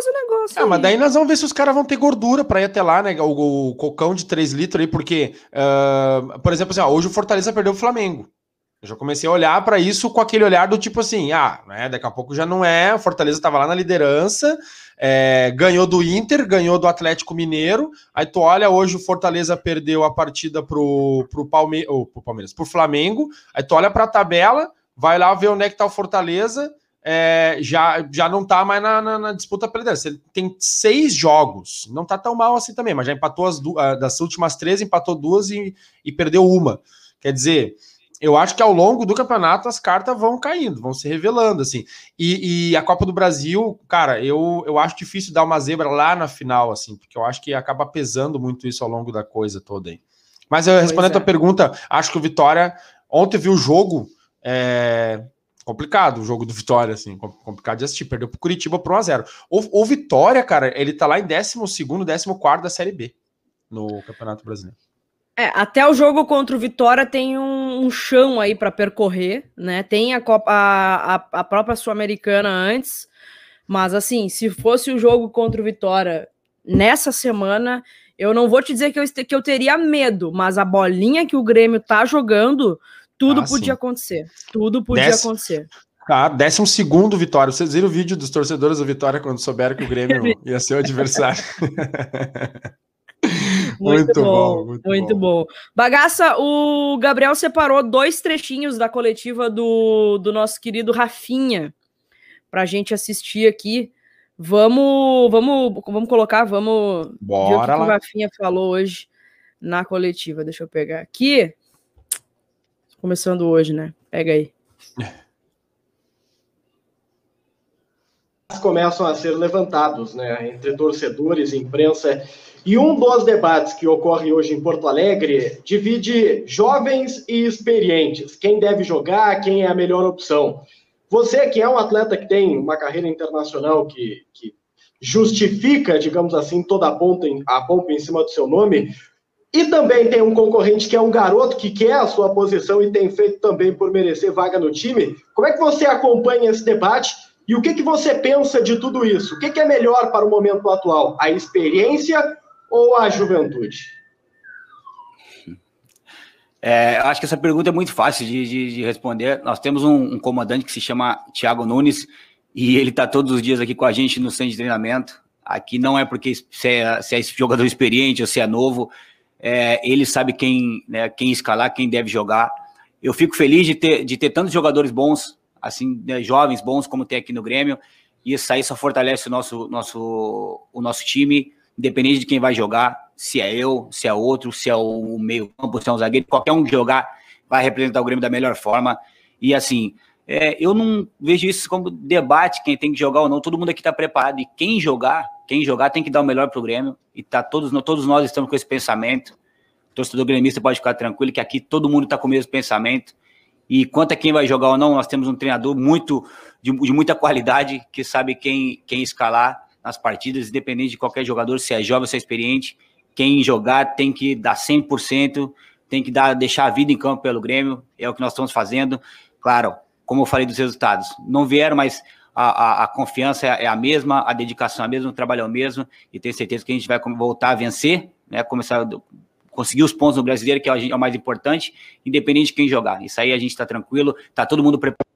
faz o negócio. Ah, mas daí nós vamos ver se os caras vão ter gordura para ir até lá, né? O, o, cocão de 3 litros aí, porque, uh, por exemplo, assim, ó, hoje o Fortaleza perdeu o Flamengo. Eu já comecei a olhar para isso com aquele olhar do tipo assim, ah, né, daqui a pouco já não é. O Fortaleza estava lá na liderança, é, ganhou do Inter, ganhou do Atlético Mineiro. Aí tu olha, hoje o Fortaleza perdeu a partida pro, pro, Palme oh, pro Palmeiras, pro Flamengo. Aí tu olha para a tabela, vai lá ver onde é que tá o Fortaleza. É, já, já não tá mais na, na, na disputa pela liderança. Ele tem seis jogos, não tá tão mal assim também, mas já empatou as duas, ah, das últimas três, empatou duas e, e perdeu uma. Quer dizer, eu acho que ao longo do campeonato as cartas vão caindo, vão se revelando, assim. E, e, a Copa do Brasil, cara, eu, eu acho difícil dar uma zebra lá na final, assim, porque eu acho que acaba pesando muito isso ao longo da coisa toda aí. Mas eu respondendo é. a tua pergunta, acho que o Vitória, ontem viu o jogo, é complicado o jogo do Vitória, assim, complicado de assistir, perdeu pro Curitiba por 1x0. O, o Vitória, cara, ele tá lá em 12 º 14 da Série B no Campeonato Brasileiro. É, até o jogo contra o Vitória tem um, um chão aí para percorrer, né? Tem a, Copa, a, a, a própria Sul-Americana antes, mas assim, se fosse o jogo contra o Vitória nessa semana, eu não vou te dizer que eu, que eu teria medo, mas a bolinha que o Grêmio tá jogando, tudo ah, podia sim. acontecer. Tudo podia Desce, acontecer. Ah, décimo segundo Vitória. Vocês viram o vídeo dos torcedores do Vitória quando souberam que o Grêmio <laughs> ia ser o adversário? <laughs> Muito, muito bom, bom, muito, muito bom. bom. Bagaça, o Gabriel separou dois trechinhos da coletiva do, do nosso querido Rafinha para a gente assistir aqui. Vamos, vamos, vamos colocar, vamos Bora ver o que, que o Rafinha falou hoje na coletiva. Deixa eu pegar aqui. Começando hoje, né? Pega aí. Começam a ser levantados, né? Entre torcedores, imprensa e um dos debates que ocorre hoje em Porto Alegre divide jovens e experientes. Quem deve jogar, quem é a melhor opção. Você, que é um atleta que tem uma carreira internacional que, que justifica, digamos assim, toda a pompa, em, a pompa em cima do seu nome, e também tem um concorrente que é um garoto que quer a sua posição e tem feito também por merecer vaga no time. Como é que você acompanha esse debate e o que, que você pensa de tudo isso? O que, que é melhor para o momento atual? A experiência ou a juventude? É, acho que essa pergunta é muito fácil de, de, de responder. Nós temos um, um, comandante que se chama Thiago Nunes e ele está todos os dias aqui com a gente no centro de treinamento. Aqui não é porque se é, se é jogador experiente ou se é novo, é, ele sabe quem, né, quem escalar, quem deve jogar. Eu fico feliz de ter, de ter tantos jogadores bons, assim, né, jovens bons como tem aqui no Grêmio, e isso aí só fortalece o nosso, nosso, o nosso time independente de quem vai jogar, se é eu, se é outro, se é o meio campo, se é um zagueiro, qualquer um que jogar vai representar o Grêmio da melhor forma. E assim, é, eu não vejo isso como debate, quem tem que jogar ou não, todo mundo aqui está preparado. E quem jogar, quem jogar tem que dar o melhor para o Grêmio. E tá todos, todos nós estamos com esse pensamento. O torcedor gremista pode ficar tranquilo que aqui todo mundo está com o mesmo pensamento. E quanto a quem vai jogar ou não, nós temos um treinador muito de, de muita qualidade que sabe quem, quem escalar nas partidas, independente de qualquer jogador, se é jovem ou se é experiente, quem jogar tem que dar 100%, tem que dar, deixar a vida em campo pelo Grêmio, é o que nós estamos fazendo. Claro, como eu falei dos resultados, não vieram, mas a, a, a confiança é a mesma, a dedicação é a mesma, o trabalho é o mesmo, e tenho certeza que a gente vai voltar a vencer, né, começar conseguir os pontos no brasileiro, que é o mais importante, independente de quem jogar. Isso aí a gente está tranquilo, está todo mundo preparado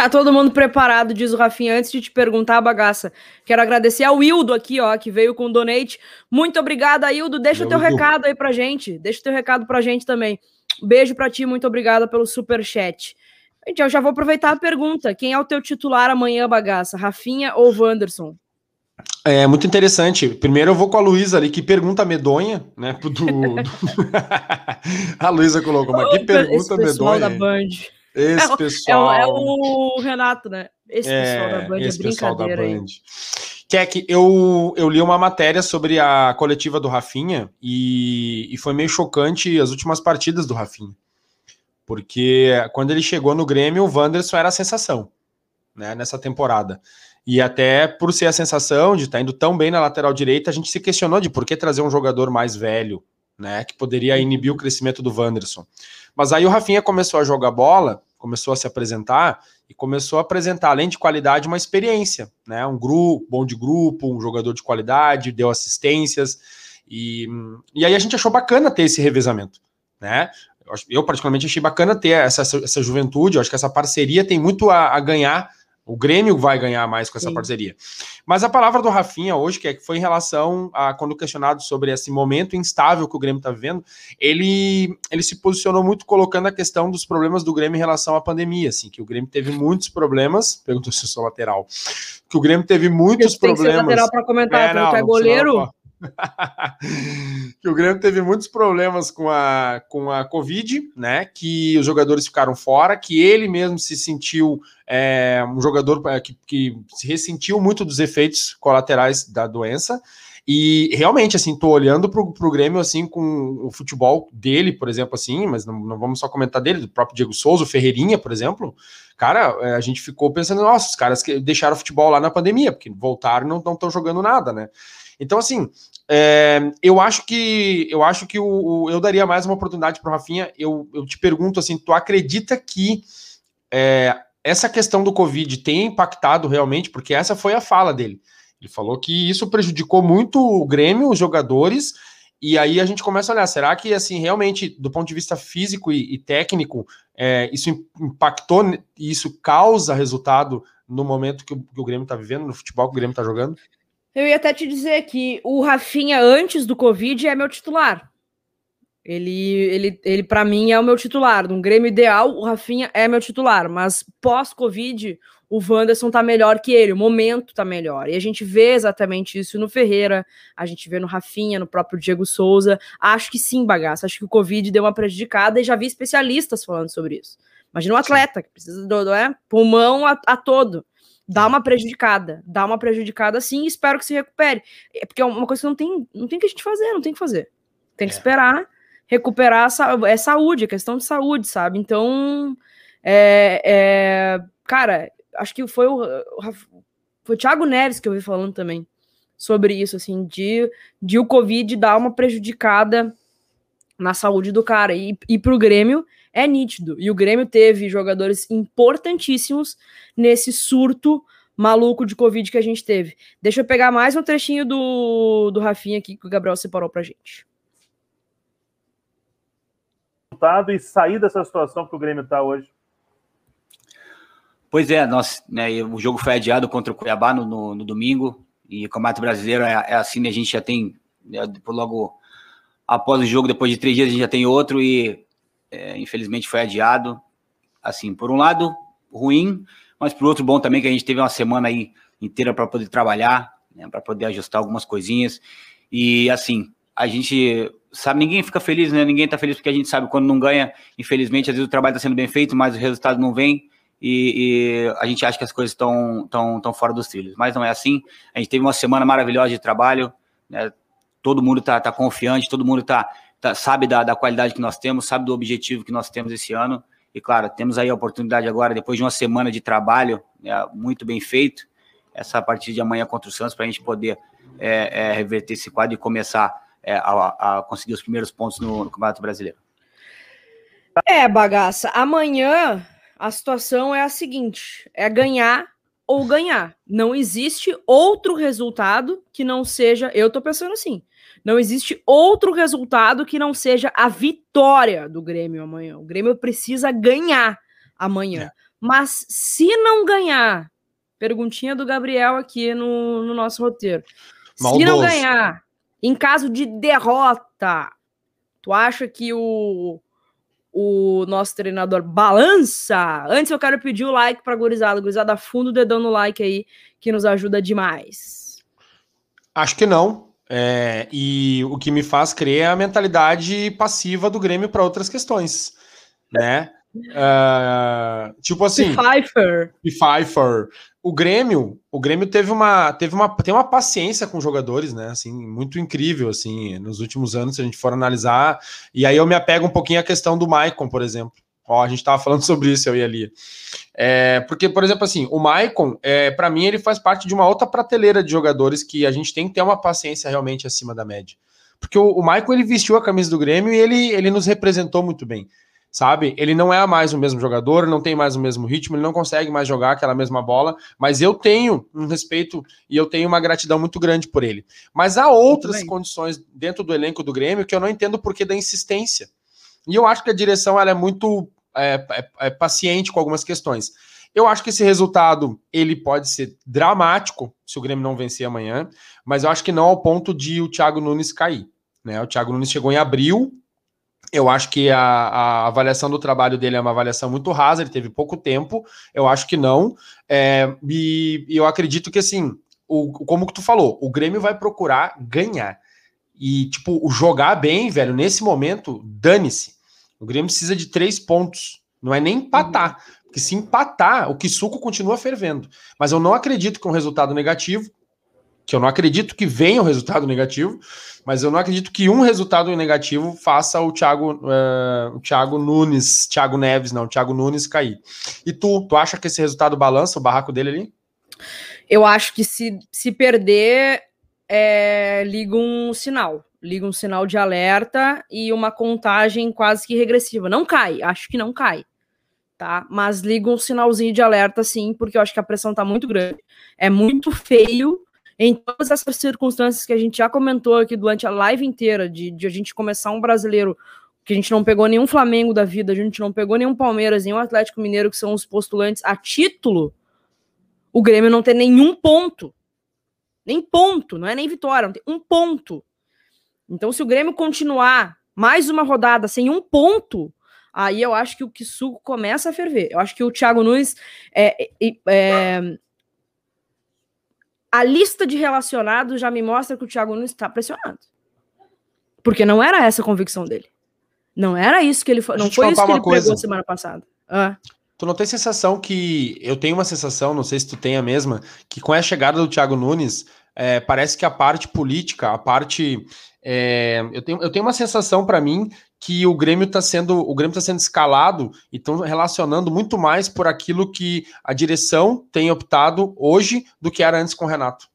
Tá todo mundo preparado, diz o Rafinha. Antes de te perguntar, bagaça, quero agradecer ao Hildo aqui, ó, que veio com o donate. Muito obrigada, Hildo. Deixa o teu recado aí pra gente. Deixa o teu recado pra gente também. Beijo pra ti, muito obrigada pelo super chat. Gente, eu já vou aproveitar a pergunta. Quem é o teu titular amanhã, bagaça? Rafinha ou Wanderson? É muito interessante. Primeiro eu vou com a Luísa ali, que pergunta medonha, né? Do, <laughs> do... <laughs> a Luísa colocou, mas que pergunta medonha. Da Band. Esse é, pessoal. É, é, o Renato, né? Esse é, pessoal da Band é esse é pessoal da Band. Keck, eu, eu li uma matéria sobre a coletiva do Rafinha e, e foi meio chocante as últimas partidas do Rafinha. Porque quando ele chegou no Grêmio, o Wanderson era a sensação né, nessa temporada. E até por ser a sensação de estar tá indo tão bem na lateral direita, a gente se questionou de por que trazer um jogador mais velho, né, que poderia inibir o crescimento do Wanderson. Mas aí o Rafinha começou a jogar bola começou a se apresentar e começou a apresentar, além de qualidade, uma experiência, né? Um grupo, bom de grupo, um jogador de qualidade, deu assistências. E, e aí a gente achou bacana ter esse revezamento, né? Eu, particularmente, achei bacana ter essa, essa juventude, eu acho que essa parceria tem muito a, a ganhar o Grêmio vai ganhar mais com essa Sim. parceria. Mas a palavra do Rafinha hoje, que, é, que foi em relação a quando questionado sobre esse momento instável que o Grêmio está vivendo, ele, ele se posicionou muito colocando a questão dos problemas do Grêmio em relação à pandemia, assim, que o Grêmio teve muitos problemas. <laughs> Perguntou se eu sou lateral. Que o Grêmio teve muitos problemas. Tem que ser lateral para comentar, é, não, é goleiro. <laughs> Que o Grêmio teve muitos problemas com a, com a Covid, né? Que os jogadores ficaram fora, que ele mesmo se sentiu é, um jogador é, que, que se ressentiu muito dos efeitos colaterais da doença. E realmente, assim, tô olhando pro, pro Grêmio, assim, com o futebol dele, por exemplo, assim, mas não, não vamos só comentar dele, do próprio Diego Souza, o Ferreirinha, por exemplo. Cara, é, a gente ficou pensando, nossa, os caras que deixaram o futebol lá na pandemia, porque voltaram e não estão jogando nada, né? Então, assim, é, eu acho que eu acho que o, o eu daria mais uma oportunidade para o Rafinha. Eu, eu te pergunto assim, tu acredita que é, essa questão do Covid tem impactado realmente? Porque essa foi a fala dele. Ele falou que isso prejudicou muito o Grêmio, os jogadores, e aí a gente começa a olhar, será que assim realmente, do ponto de vista físico e, e técnico, é, isso impactou isso causa resultado no momento que o, que o Grêmio está vivendo, no futebol que o Grêmio está jogando? Eu ia até te dizer que o Rafinha, antes do Covid, é meu titular. Ele, ele, ele para mim, é o meu titular. No Grêmio ideal, o Rafinha é meu titular. Mas pós-Covid, o Wanderson tá melhor que ele. O momento tá melhor. E a gente vê exatamente isso no Ferreira, a gente vê no Rafinha, no próprio Diego Souza. Acho que sim, bagaço. Acho que o Covid deu uma prejudicada e já vi especialistas falando sobre isso. Imagina um atleta que precisa do, do é, pulmão a, a todo dá uma prejudicada, dá uma prejudicada sim, espero que se recupere. É porque é uma coisa que não tem, não tem que a gente fazer, não tem que fazer. Tem que é. esperar recuperar é saúde, é questão de saúde, sabe? Então, é, é, cara, acho que foi o, foi o Thiago Neves que eu vi falando também sobre isso, assim, de, de o Covid dar uma prejudicada na saúde do cara. E, e pro Grêmio é nítido. E o Grêmio teve jogadores importantíssimos nesse surto maluco de Covid que a gente teve. Deixa eu pegar mais um trechinho do, do Rafinha aqui que o Gabriel separou pra gente. E sair dessa situação que o Grêmio tá hoje. Pois é, nós, né, o jogo foi adiado contra o Cuiabá no, no, no domingo, e o Campeonato Brasileiro é, é, assim, né, a gente já tem, né, logo após o jogo, depois de três dias, a gente já tem outro, e é, infelizmente foi adiado. Assim, por um lado, ruim, mas por outro, bom também que a gente teve uma semana aí inteira para poder trabalhar, né, para poder ajustar algumas coisinhas. E assim, a gente sabe, ninguém fica feliz, né? Ninguém tá feliz porque a gente sabe quando não ganha. Infelizmente, às vezes o trabalho está sendo bem feito, mas o resultado não vem. E, e, a gente acha que as coisas estão tão, tão fora dos trilhos. Mas não é assim. A gente teve uma semana maravilhosa de trabalho, né? todo mundo está tá confiante, todo mundo está tá, sabe da, da qualidade que nós temos, sabe do objetivo que nós temos esse ano. E claro, temos aí a oportunidade agora, depois de uma semana de trabalho né, muito bem feito, essa partida de amanhã contra o Santos, para a gente poder é, é, reverter esse quadro e começar é, a, a, conseguir os primeiros pontos no, no Campeonato Brasileiro. É, bagaça. Amanhã a situação é a seguinte: é ganhar ou ganhar. Não existe outro resultado que não seja. Eu tô pensando assim. Não existe outro resultado que não seja a vitória do Grêmio amanhã. O Grêmio precisa ganhar amanhã. É. Mas se não ganhar, perguntinha do Gabriel aqui no, no nosso roteiro. Maldoso. Se não ganhar, em caso de derrota, tu acha que o, o nosso treinador balança? Antes eu quero pedir o like para gurizada. Gurizada, fundo o dedão no like aí, que nos ajuda demais. Acho que não. É, e o que me faz crer é a mentalidade passiva do Grêmio para outras questões, né? Uh, tipo assim, Pfeiffer. Pfeiffer. O Grêmio, o Grêmio teve uma, teve uma, tem uma paciência com jogadores, né? Assim, muito incrível, assim, nos últimos anos, se a gente for analisar. E aí eu me apego um pouquinho à questão do Maicon, por exemplo. Ó, a gente tava falando <laughs> sobre isso, eu e ali. É, porque, por exemplo, assim, o Maicon, é, para mim, ele faz parte de uma outra prateleira de jogadores que a gente tem que ter uma paciência realmente acima da média. Porque o, o Maicon, ele vestiu a camisa do Grêmio e ele, ele nos representou muito bem. sabe? Ele não é mais o mesmo jogador, não tem mais o mesmo ritmo, ele não consegue mais jogar aquela mesma bola, mas eu tenho um respeito e eu tenho uma gratidão muito grande por ele. Mas há outras condições dentro do elenco do Grêmio que eu não entendo o porquê da insistência. E eu acho que a direção ela é muito é, é, é paciente com algumas questões. Eu acho que esse resultado ele pode ser dramático se o Grêmio não vencer amanhã, mas eu acho que não ao ponto de o Thiago Nunes cair. Né? O Thiago Nunes chegou em abril, eu acho que a, a, avaliação do trabalho dele é uma avaliação muito rasa, ele teve pouco tempo, eu acho que não. É, e, e, eu acredito que, assim, o, como que tu falou, o Grêmio vai procurar ganhar. E, tipo, jogar bem, velho, nesse momento, dane-se. O Grêmio precisa de três pontos, não é nem empatar. Uhum. Porque se empatar, o que suco continua fervendo. Mas eu não acredito que um resultado negativo, que eu não acredito que venha um resultado negativo, mas eu não acredito que um resultado negativo faça o Thiago, uh, o Thiago Nunes, Thiago Neves, não, o Thiago Nunes cair. E tu, tu acha que esse resultado balança o barraco dele ali? Eu acho que se, se perder, é, liga um sinal. Liga um sinal de alerta e uma contagem quase que regressiva. Não cai, acho que não cai. Tá? Mas liga um sinalzinho de alerta, sim, porque eu acho que a pressão tá muito grande. É muito feio em todas essas circunstâncias que a gente já comentou aqui durante a live inteira, de, de a gente começar um brasileiro que a gente não pegou nenhum Flamengo da vida, a gente não pegou nenhum Palmeiras, nenhum Atlético Mineiro, que são os postulantes a título, o Grêmio não tem nenhum ponto. Nem ponto, não é nem vitória, não tem um ponto. Então, se o Grêmio continuar mais uma rodada sem um ponto, aí eu acho que o Kisuko começa a ferver. Eu acho que o Thiago Nunes é, é, é a lista de relacionados já me mostra que o Thiago Nunes está pressionado. Porque não era essa a convicção dele. Não era isso que ele foi. Não foi isso que ele coisa. pregou semana passada. Ah. Tu não tem sensação que. Eu tenho uma sensação, não sei se tu tem a mesma, que com a chegada do Thiago Nunes, é, parece que a parte política, a parte. É, eu, tenho, eu tenho uma sensação para mim que o Grêmio está sendo o Grêmio está sendo escalado e estão relacionando muito mais por aquilo que a direção tem optado hoje do que era antes com o Renato.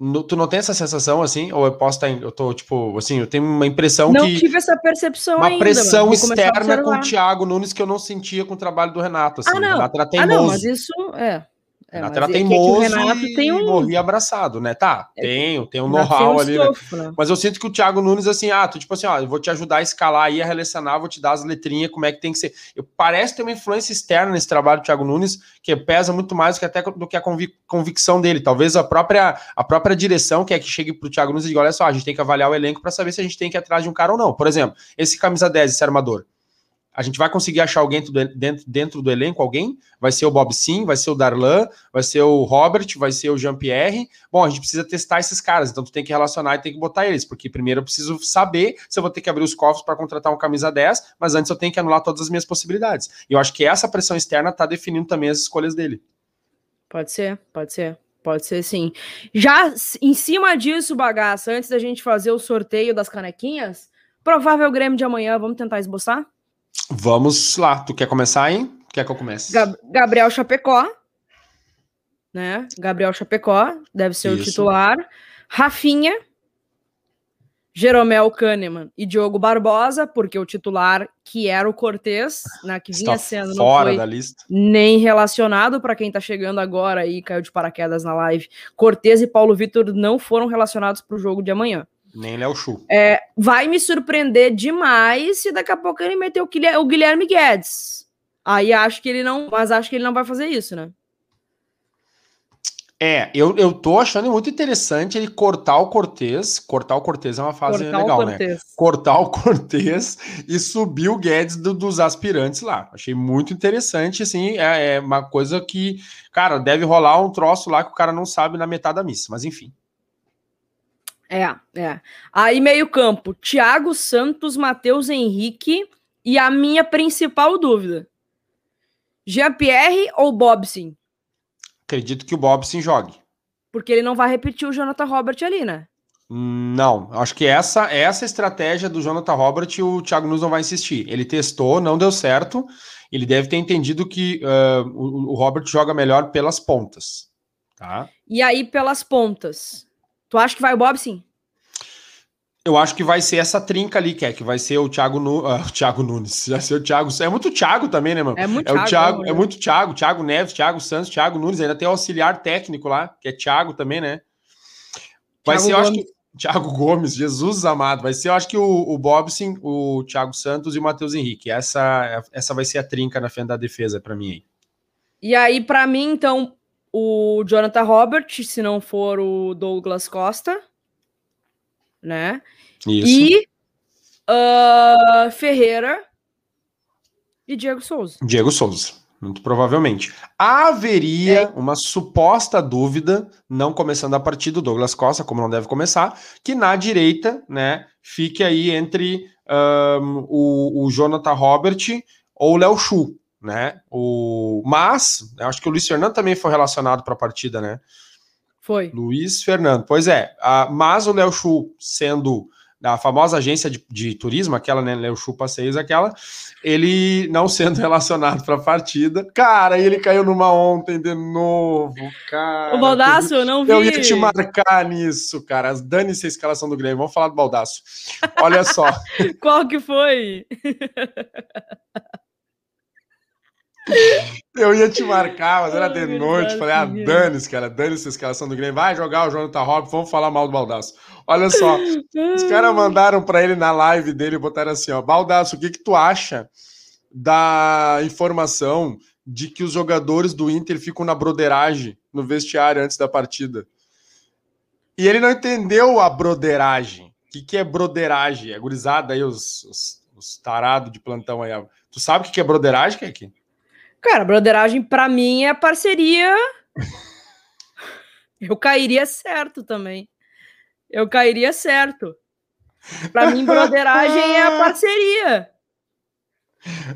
No, tu não tem essa sensação assim? Ou eu posso estar. Eu tô, tipo, assim, eu tenho uma impressão não que. Não tive essa percepção uma ainda. Uma pressão externa com o Thiago Nunes que eu não sentia com o trabalho do Renato. Assim. Ah, não. O Renato era teimoso. Ah, não, mas isso. É. É, Renato era é teimoso é Renato e tem um... morri abraçado, né? Tá, é, tenho, tem um know-how ali. Né? Né? Mas eu sinto que o Thiago Nunes, assim, ah, tu, tipo assim, ó, eu vou te ajudar a escalar aí, a relacionar, vou te dar as letrinhas, como é que tem que ser. Eu, parece ter uma influência externa nesse trabalho do Thiago Nunes, que pesa muito mais do que até do que a convic convicção dele. Talvez a própria, a própria direção que é que chegue pro Thiago Nunes e diga, olha só, a gente tem que avaliar o elenco para saber se a gente tem que ir atrás de um cara ou não. Por exemplo, esse camisa 10, esse armador. A gente vai conseguir achar alguém dentro, dentro do elenco, alguém? Vai ser o Bob Sim, vai ser o Darlan, vai ser o Robert, vai ser o Jean-Pierre. Bom, a gente precisa testar esses caras, então tu tem que relacionar e tem que botar eles, porque primeiro eu preciso saber se eu vou ter que abrir os cofres para contratar um camisa 10, mas antes eu tenho que anular todas as minhas possibilidades. E eu acho que essa pressão externa está definindo também as escolhas dele. Pode ser, pode ser. Pode ser sim. Já em cima disso, bagaça, antes da gente fazer o sorteio das canequinhas, provável Grêmio de amanhã, vamos tentar esboçar? Vamos lá. Tu quer começar, hein? Quer que eu comece? Gab Gabriel Chapecó. Né? Gabriel Chapecó deve ser Isso. o titular. Rafinha, Jeromel Kahneman e Diogo Barbosa, porque o titular, que era o Cortez, né, que vinha Está sendo fora da lista. nem relacionado para quem está chegando agora e caiu de paraquedas na live. Cortez e Paulo Vitor não foram relacionados para o jogo de amanhã. Nem Léo Chu. É, vai me surpreender demais se daqui a pouco ele meter o Guilherme Guedes. Aí acho que ele não. Mas acho que ele não vai fazer isso, né? É, eu, eu tô achando muito interessante ele cortar o Cortez. Cortar o Cortez é uma fase cortar legal, né? Cortar o <laughs> Cortez e subir o Guedes do, dos aspirantes lá. Achei muito interessante, assim. É, é, uma coisa que, cara, deve rolar um troço lá que o cara não sabe na metade da missa, mas enfim. É, é. Aí, meio-campo: Thiago Santos, Matheus Henrique e a minha principal dúvida: Jean-Pierre ou Bobson? Acredito que o Bobson jogue. Porque ele não vai repetir o Jonathan Robert ali, né? Não, acho que essa essa estratégia do Jonathan Robert o Thiago Nunes não vai insistir. Ele testou, não deu certo. Ele deve ter entendido que uh, o, o Robert joga melhor pelas pontas. Tá? E aí, pelas pontas, Tu acha que vai o Bob sim? Eu acho que vai ser essa trinca ali, que é que vai ser o Thiago, nu... uh, o Thiago Nunes. <laughs> Vai ser o Thiago. É muito Thiago também, né, mano? É muito é Thiago. Thiago é, é muito Thiago, Thiago Neves, Thiago Santos, Thiago Nunes. Ainda tem o auxiliar técnico lá, que é Thiago também, né? Vai Thiago ser, eu acho que. <laughs> Thiago Gomes, Jesus amado. Vai ser, eu acho que o, o Bobson, o Thiago Santos e o Matheus Henrique. Essa, essa vai ser a trinca na frente da defesa para mim aí. E aí, para mim, então, o Jonathan Robert, se não for o Douglas Costa, né? Isso. E uh, Ferreira e Diego Souza. Diego Souza, muito provavelmente. Haveria é. uma suposta dúvida, não começando a partir do Douglas Costa, como não deve começar, que na direita, né, fique aí entre um, o, o Jonathan Robert ou o Léo Chu, né? O, mas, acho que o Luiz Fernando também foi relacionado para a partida, né? Foi. Luiz Fernando. Pois é, a, mas o Léo Chu sendo da famosa agência de, de turismo, aquela, né, Léo Chu Passeios, aquela, ele não sendo <laughs> relacionado para a partida. Cara, ele caiu numa ontem de novo, cara. O Baldaço, eu não vi. Eu ia te marcar nisso, cara. Dane-se a escalação do Grêmio. Vamos falar do Baldaço. Olha só. <laughs> Qual que foi? <laughs> Eu ia te marcar, mas era de noite. Falei, ah, dane-se, cara, dane-se a escalação do Grêmio. Vai jogar o Jonathan Robson, vamos falar mal do Baldaço. Olha só, os <laughs> caras mandaram para ele na live dele, botaram assim, ó, Baldaço, o que que tu acha da informação de que os jogadores do Inter ficam na broderagem no vestiário antes da partida? E ele não entendeu a broderagem. O que, que é broderagem? É gurizada aí, os, os, os tarados de plantão aí. Tu sabe o que é broderagem, Keki? Cara, broderagem para mim é parceria. <laughs> Eu cairia certo também. Eu cairia certo. Para mim, broderagem é a parceria.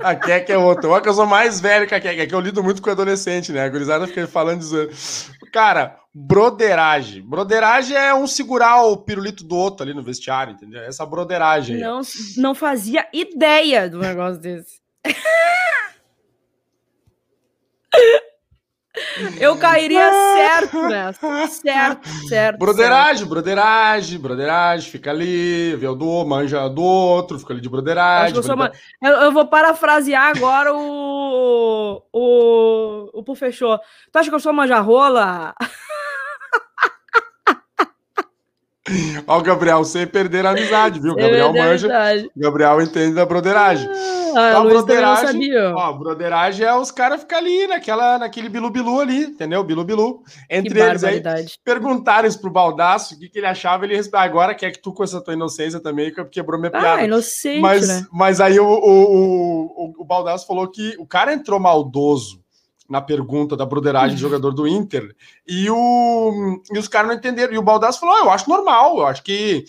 A Kek é outra. Olha que eu sou mais velho que a Kek. É que eu lido muito com adolescente, né? A gurizada fica falando disso. Cara, broderagem. Broderagem é um segurar o pirulito do outro ali no vestiário, entendeu? Essa broderagem. Não, não fazia ideia do negócio desse. <laughs> Eu cairia certo nessa. Certo, certo. Broderagem, certo. broderagem, broderagem, fica ali, vê o do, manja do outro, fica ali de broderagem. Eu, eu, eu, vou parafrasear agora o. O. O Pufechou. Tu acha que eu sou manja rola? <laughs> Ó, o Gabriel, sem perder a amizade, viu? Gabriel manja. Gabriel entende da broderagem. Ah, a broderagem, ó, broderagem é os caras ficar ali naquela, naquele bilu-bilu ali, entendeu? Bilu-bilu. Entre eles aí, perguntaram isso pro Baldaço o que, que ele achava, ele respondeu, agora quer que tu com essa tua inocência também, quebrou minha piada. Ah, inocente, mas, né? Mas aí o, o, o, o Baldaço falou que o cara entrou maldoso na pergunta da broderagem de jogador do Inter, e, o, e os caras não entenderam. E o Baldasso falou: ah, eu acho normal, eu acho que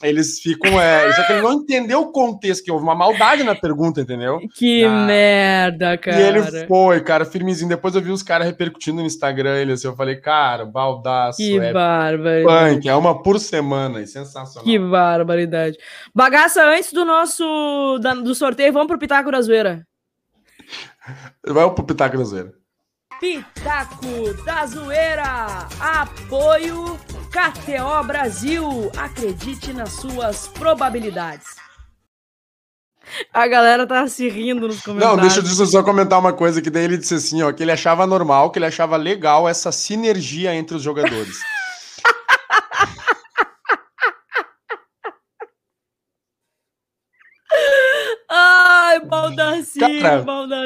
eles ficam. É, só que ele não entendeu o contexto, que houve uma maldade na pergunta, entendeu? Que ah, merda, cara. E ele foi, cara, firmezinho. Depois eu vi os caras repercutindo no Instagram ele assim, eu falei, cara, baldaço. Que é barbaridade. Punk, é uma por semana, sensacional. Que barbaridade. Bagaça, antes do nosso da, do sorteio, vamos pro Pitaco da Zoeira. Vai pro Pitaco da Zoeira. Pitaco da Zoeira. Apoio KTO Brasil. Acredite nas suas probabilidades. A galera tá se rindo nos comentários. Não, deixa eu só comentar uma coisa que daí ele disse assim, ó, que ele achava normal, que ele achava legal essa sinergia entre os jogadores. <laughs> Ai, Baldaci, cara,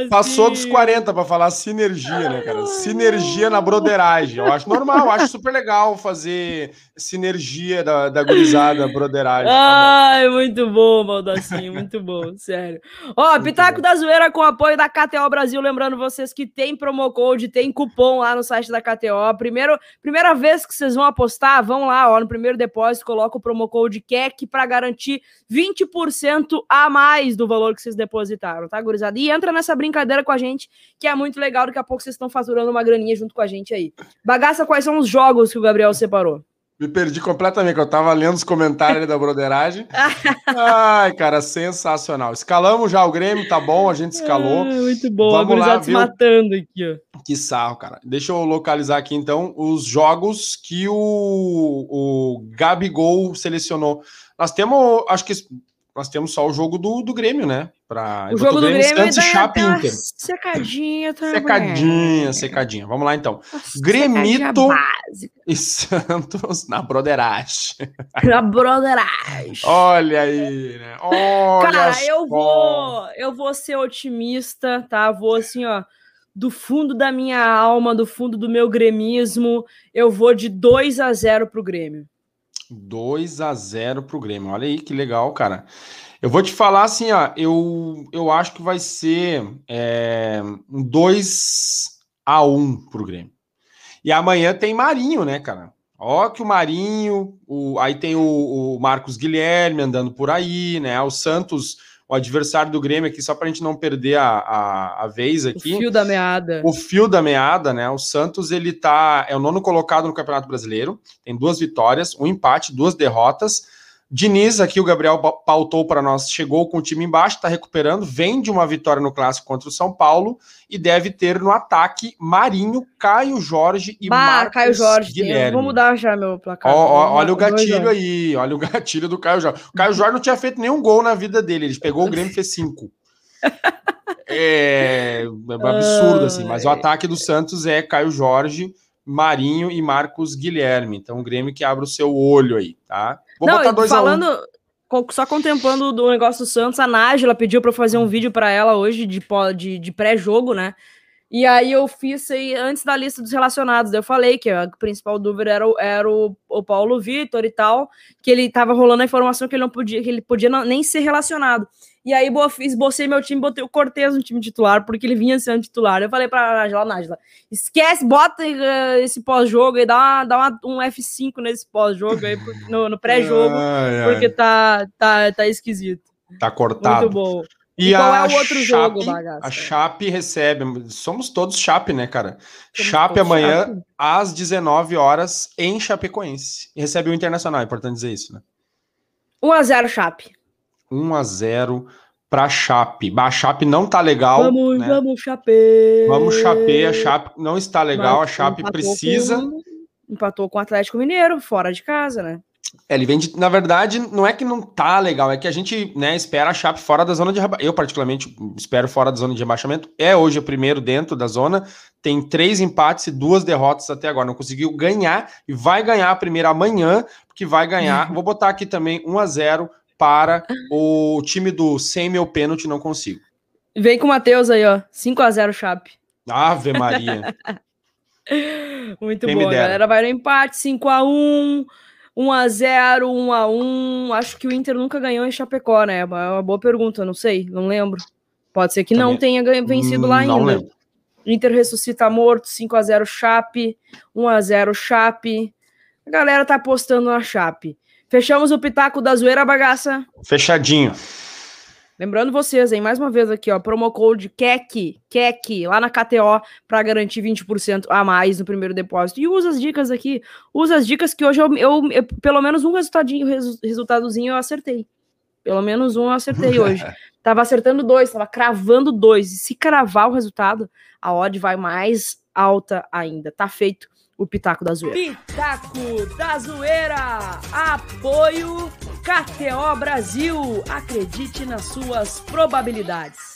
Passou dos 40 para falar sinergia, né, cara? Sinergia na broderagem. Eu acho normal, eu acho super legal fazer sinergia da, da gurizada broderagem. Tá Ai, muito bom, Baldaci, muito bom, <laughs> sério. Ó, Pitaco bom. da Zoeira com apoio da KTO Brasil. Lembrando vocês que tem promo code, tem cupom lá no site da KTO. Primeiro, primeira vez que vocês vão apostar, vão lá, ó, no primeiro depósito, coloca o promo code KEC para garantir 20% a mais do valor que vocês depositaram, tá, gurizada? E entra nessa brincadeira com a gente, que é muito legal. Daqui a pouco vocês estão faturando uma graninha junto com a gente aí. Bagaça, quais são os jogos que o Gabriel separou? Me perdi completamente, que eu tava lendo os comentários da broderagem. <laughs> Ai, cara, sensacional. Escalamos já o Grêmio, tá bom, a gente escalou. É, muito bom, Vamos lá, se matando aqui, ó. Que sarro, cara. Deixa eu localizar aqui, então, os jogos que o, o Gabigol selecionou Nós temos, acho que nós temos só o jogo do, do Grêmio, né? Pra, o jogo do Grêmio, Grêmio Santos, é Chape Inter. Secadinha também. Secadinha, secadinha. Vamos lá então. Nossa, Gremito e <laughs> Santos na broderagem. Na broderagem. Olha aí, né? Olha Cara, eu vou, eu vou ser otimista, tá? Vou assim, ó, do fundo da minha alma, do fundo do meu gremismo, eu vou de 2 a 0 pro Grêmio. 2 a 0 pro Grêmio. Olha aí que legal, cara. Eu vou te falar assim, ó, eu, eu acho que vai ser é, um 2 a 1 pro Grêmio. E amanhã tem Marinho, né, cara? Ó que o Marinho, o, aí tem o, o Marcos Guilherme andando por aí, né? O Santos o adversário do Grêmio aqui, só para a gente não perder a, a, a, vez aqui. O fio da meada. O fio da meada, né? O Santos, ele tá. É o nono colocado no Campeonato Brasileiro, tem duas vitórias, um empate, duas derrotas. Diniz, aqui o Gabriel pautou para nós, chegou com o time embaixo, está recuperando, vem de uma vitória no clássico contra o São Paulo e deve ter no ataque Marinho, Caio Jorge e bah, Marcos Caio Jorge, Guilherme. Vou mudar já meu placar. Ó, ó, olha o gatilho aí, olha o <laughs> gatilho do Caio Jorge. O Caio Jorge não tinha feito nenhum gol na vida dele, ele pegou o Grêmio e fez cinco. É, é absurdo assim, mas o ataque do Santos é Caio Jorge, Marinho e Marcos Guilherme. Então o Grêmio que abre o seu olho aí, tá? Vou Não, botar dois falando, a um. só contemplando do negócio do Santos, a Nájila pediu para eu fazer um vídeo para ela hoje de, de, de pré-jogo, né? E aí eu fiz aí antes da lista dos relacionados. Eu falei que a principal dúvida era, o, era o, o Paulo Vitor e tal, que ele tava rolando a informação que ele não podia, que ele podia não, nem ser relacionado. E aí esbocei meu time, botei o Cortez no time titular, porque ele vinha sendo titular. Eu falei pra Nájila, Nájila, esquece, bota uh, esse pós-jogo aí, dá, uma, dá uma, um F5 nesse pós-jogo aí, no, no pré-jogo, <laughs> porque tá, tá, tá esquisito. Tá cortado. Muito bom. E, e qual é o outro Chape, jogo, bagaça? A Chape recebe, somos todos Chape, né, cara? Somos Chape amanhã Chape. às 19 horas em Chapecoense. E recebe o Internacional, é importante dizer isso, né? 1x0 Chape. 1 a 0 para Chape. A Chape não tá legal. Vamos, né? vamos Chape. Vamos Chape, a Chape não está legal, Mas, a Chape precisa com, empatou com o Atlético Mineiro fora de casa, né? É, ele vem de, na verdade, não é que não tá legal, é que a gente, né, espera a Chape fora da zona de rebaixamento. Eu particularmente espero fora da zona de rebaixamento. É hoje o primeiro dentro da zona, tem três empates e duas derrotas até agora. Não conseguiu ganhar e vai ganhar a primeira amanhã, porque vai ganhar. Vou botar aqui também 1 a 0 para o time do sem meu pênalti não consigo. Vem com o Matheus aí, ó. 5x0 Chape. Ave Maria. <laughs> Muito Quem bom, a galera vai no empate, 5x1, 1x0, 1x1. Acho que o Inter nunca ganhou em Chapecó, né? É uma boa pergunta, não sei, não lembro. Pode ser que Também. não tenha vencido lá não ainda. Lembro. Inter ressuscita morto, 5x0 Chape, 1x0 Chape. A galera tá apostando na Chape. Fechamos o pitaco da zoeira bagaça. Fechadinho. Lembrando vocês, hein, mais uma vez aqui, ó, promo code KEK, KEK, lá na KTO, para garantir 20% a mais no primeiro depósito. E usa as dicas aqui, usa as dicas que hoje eu, eu, eu pelo menos um resultadinho, resu, resultadozinho eu acertei. Pelo menos um eu acertei hoje. <laughs> tava acertando dois, tava cravando dois. E se cravar o resultado, a odd vai mais alta ainda. Tá feito o Pitaco da Zoeira. Pitaco da Zoeira! Apoio KTO Brasil! Acredite nas suas probabilidades.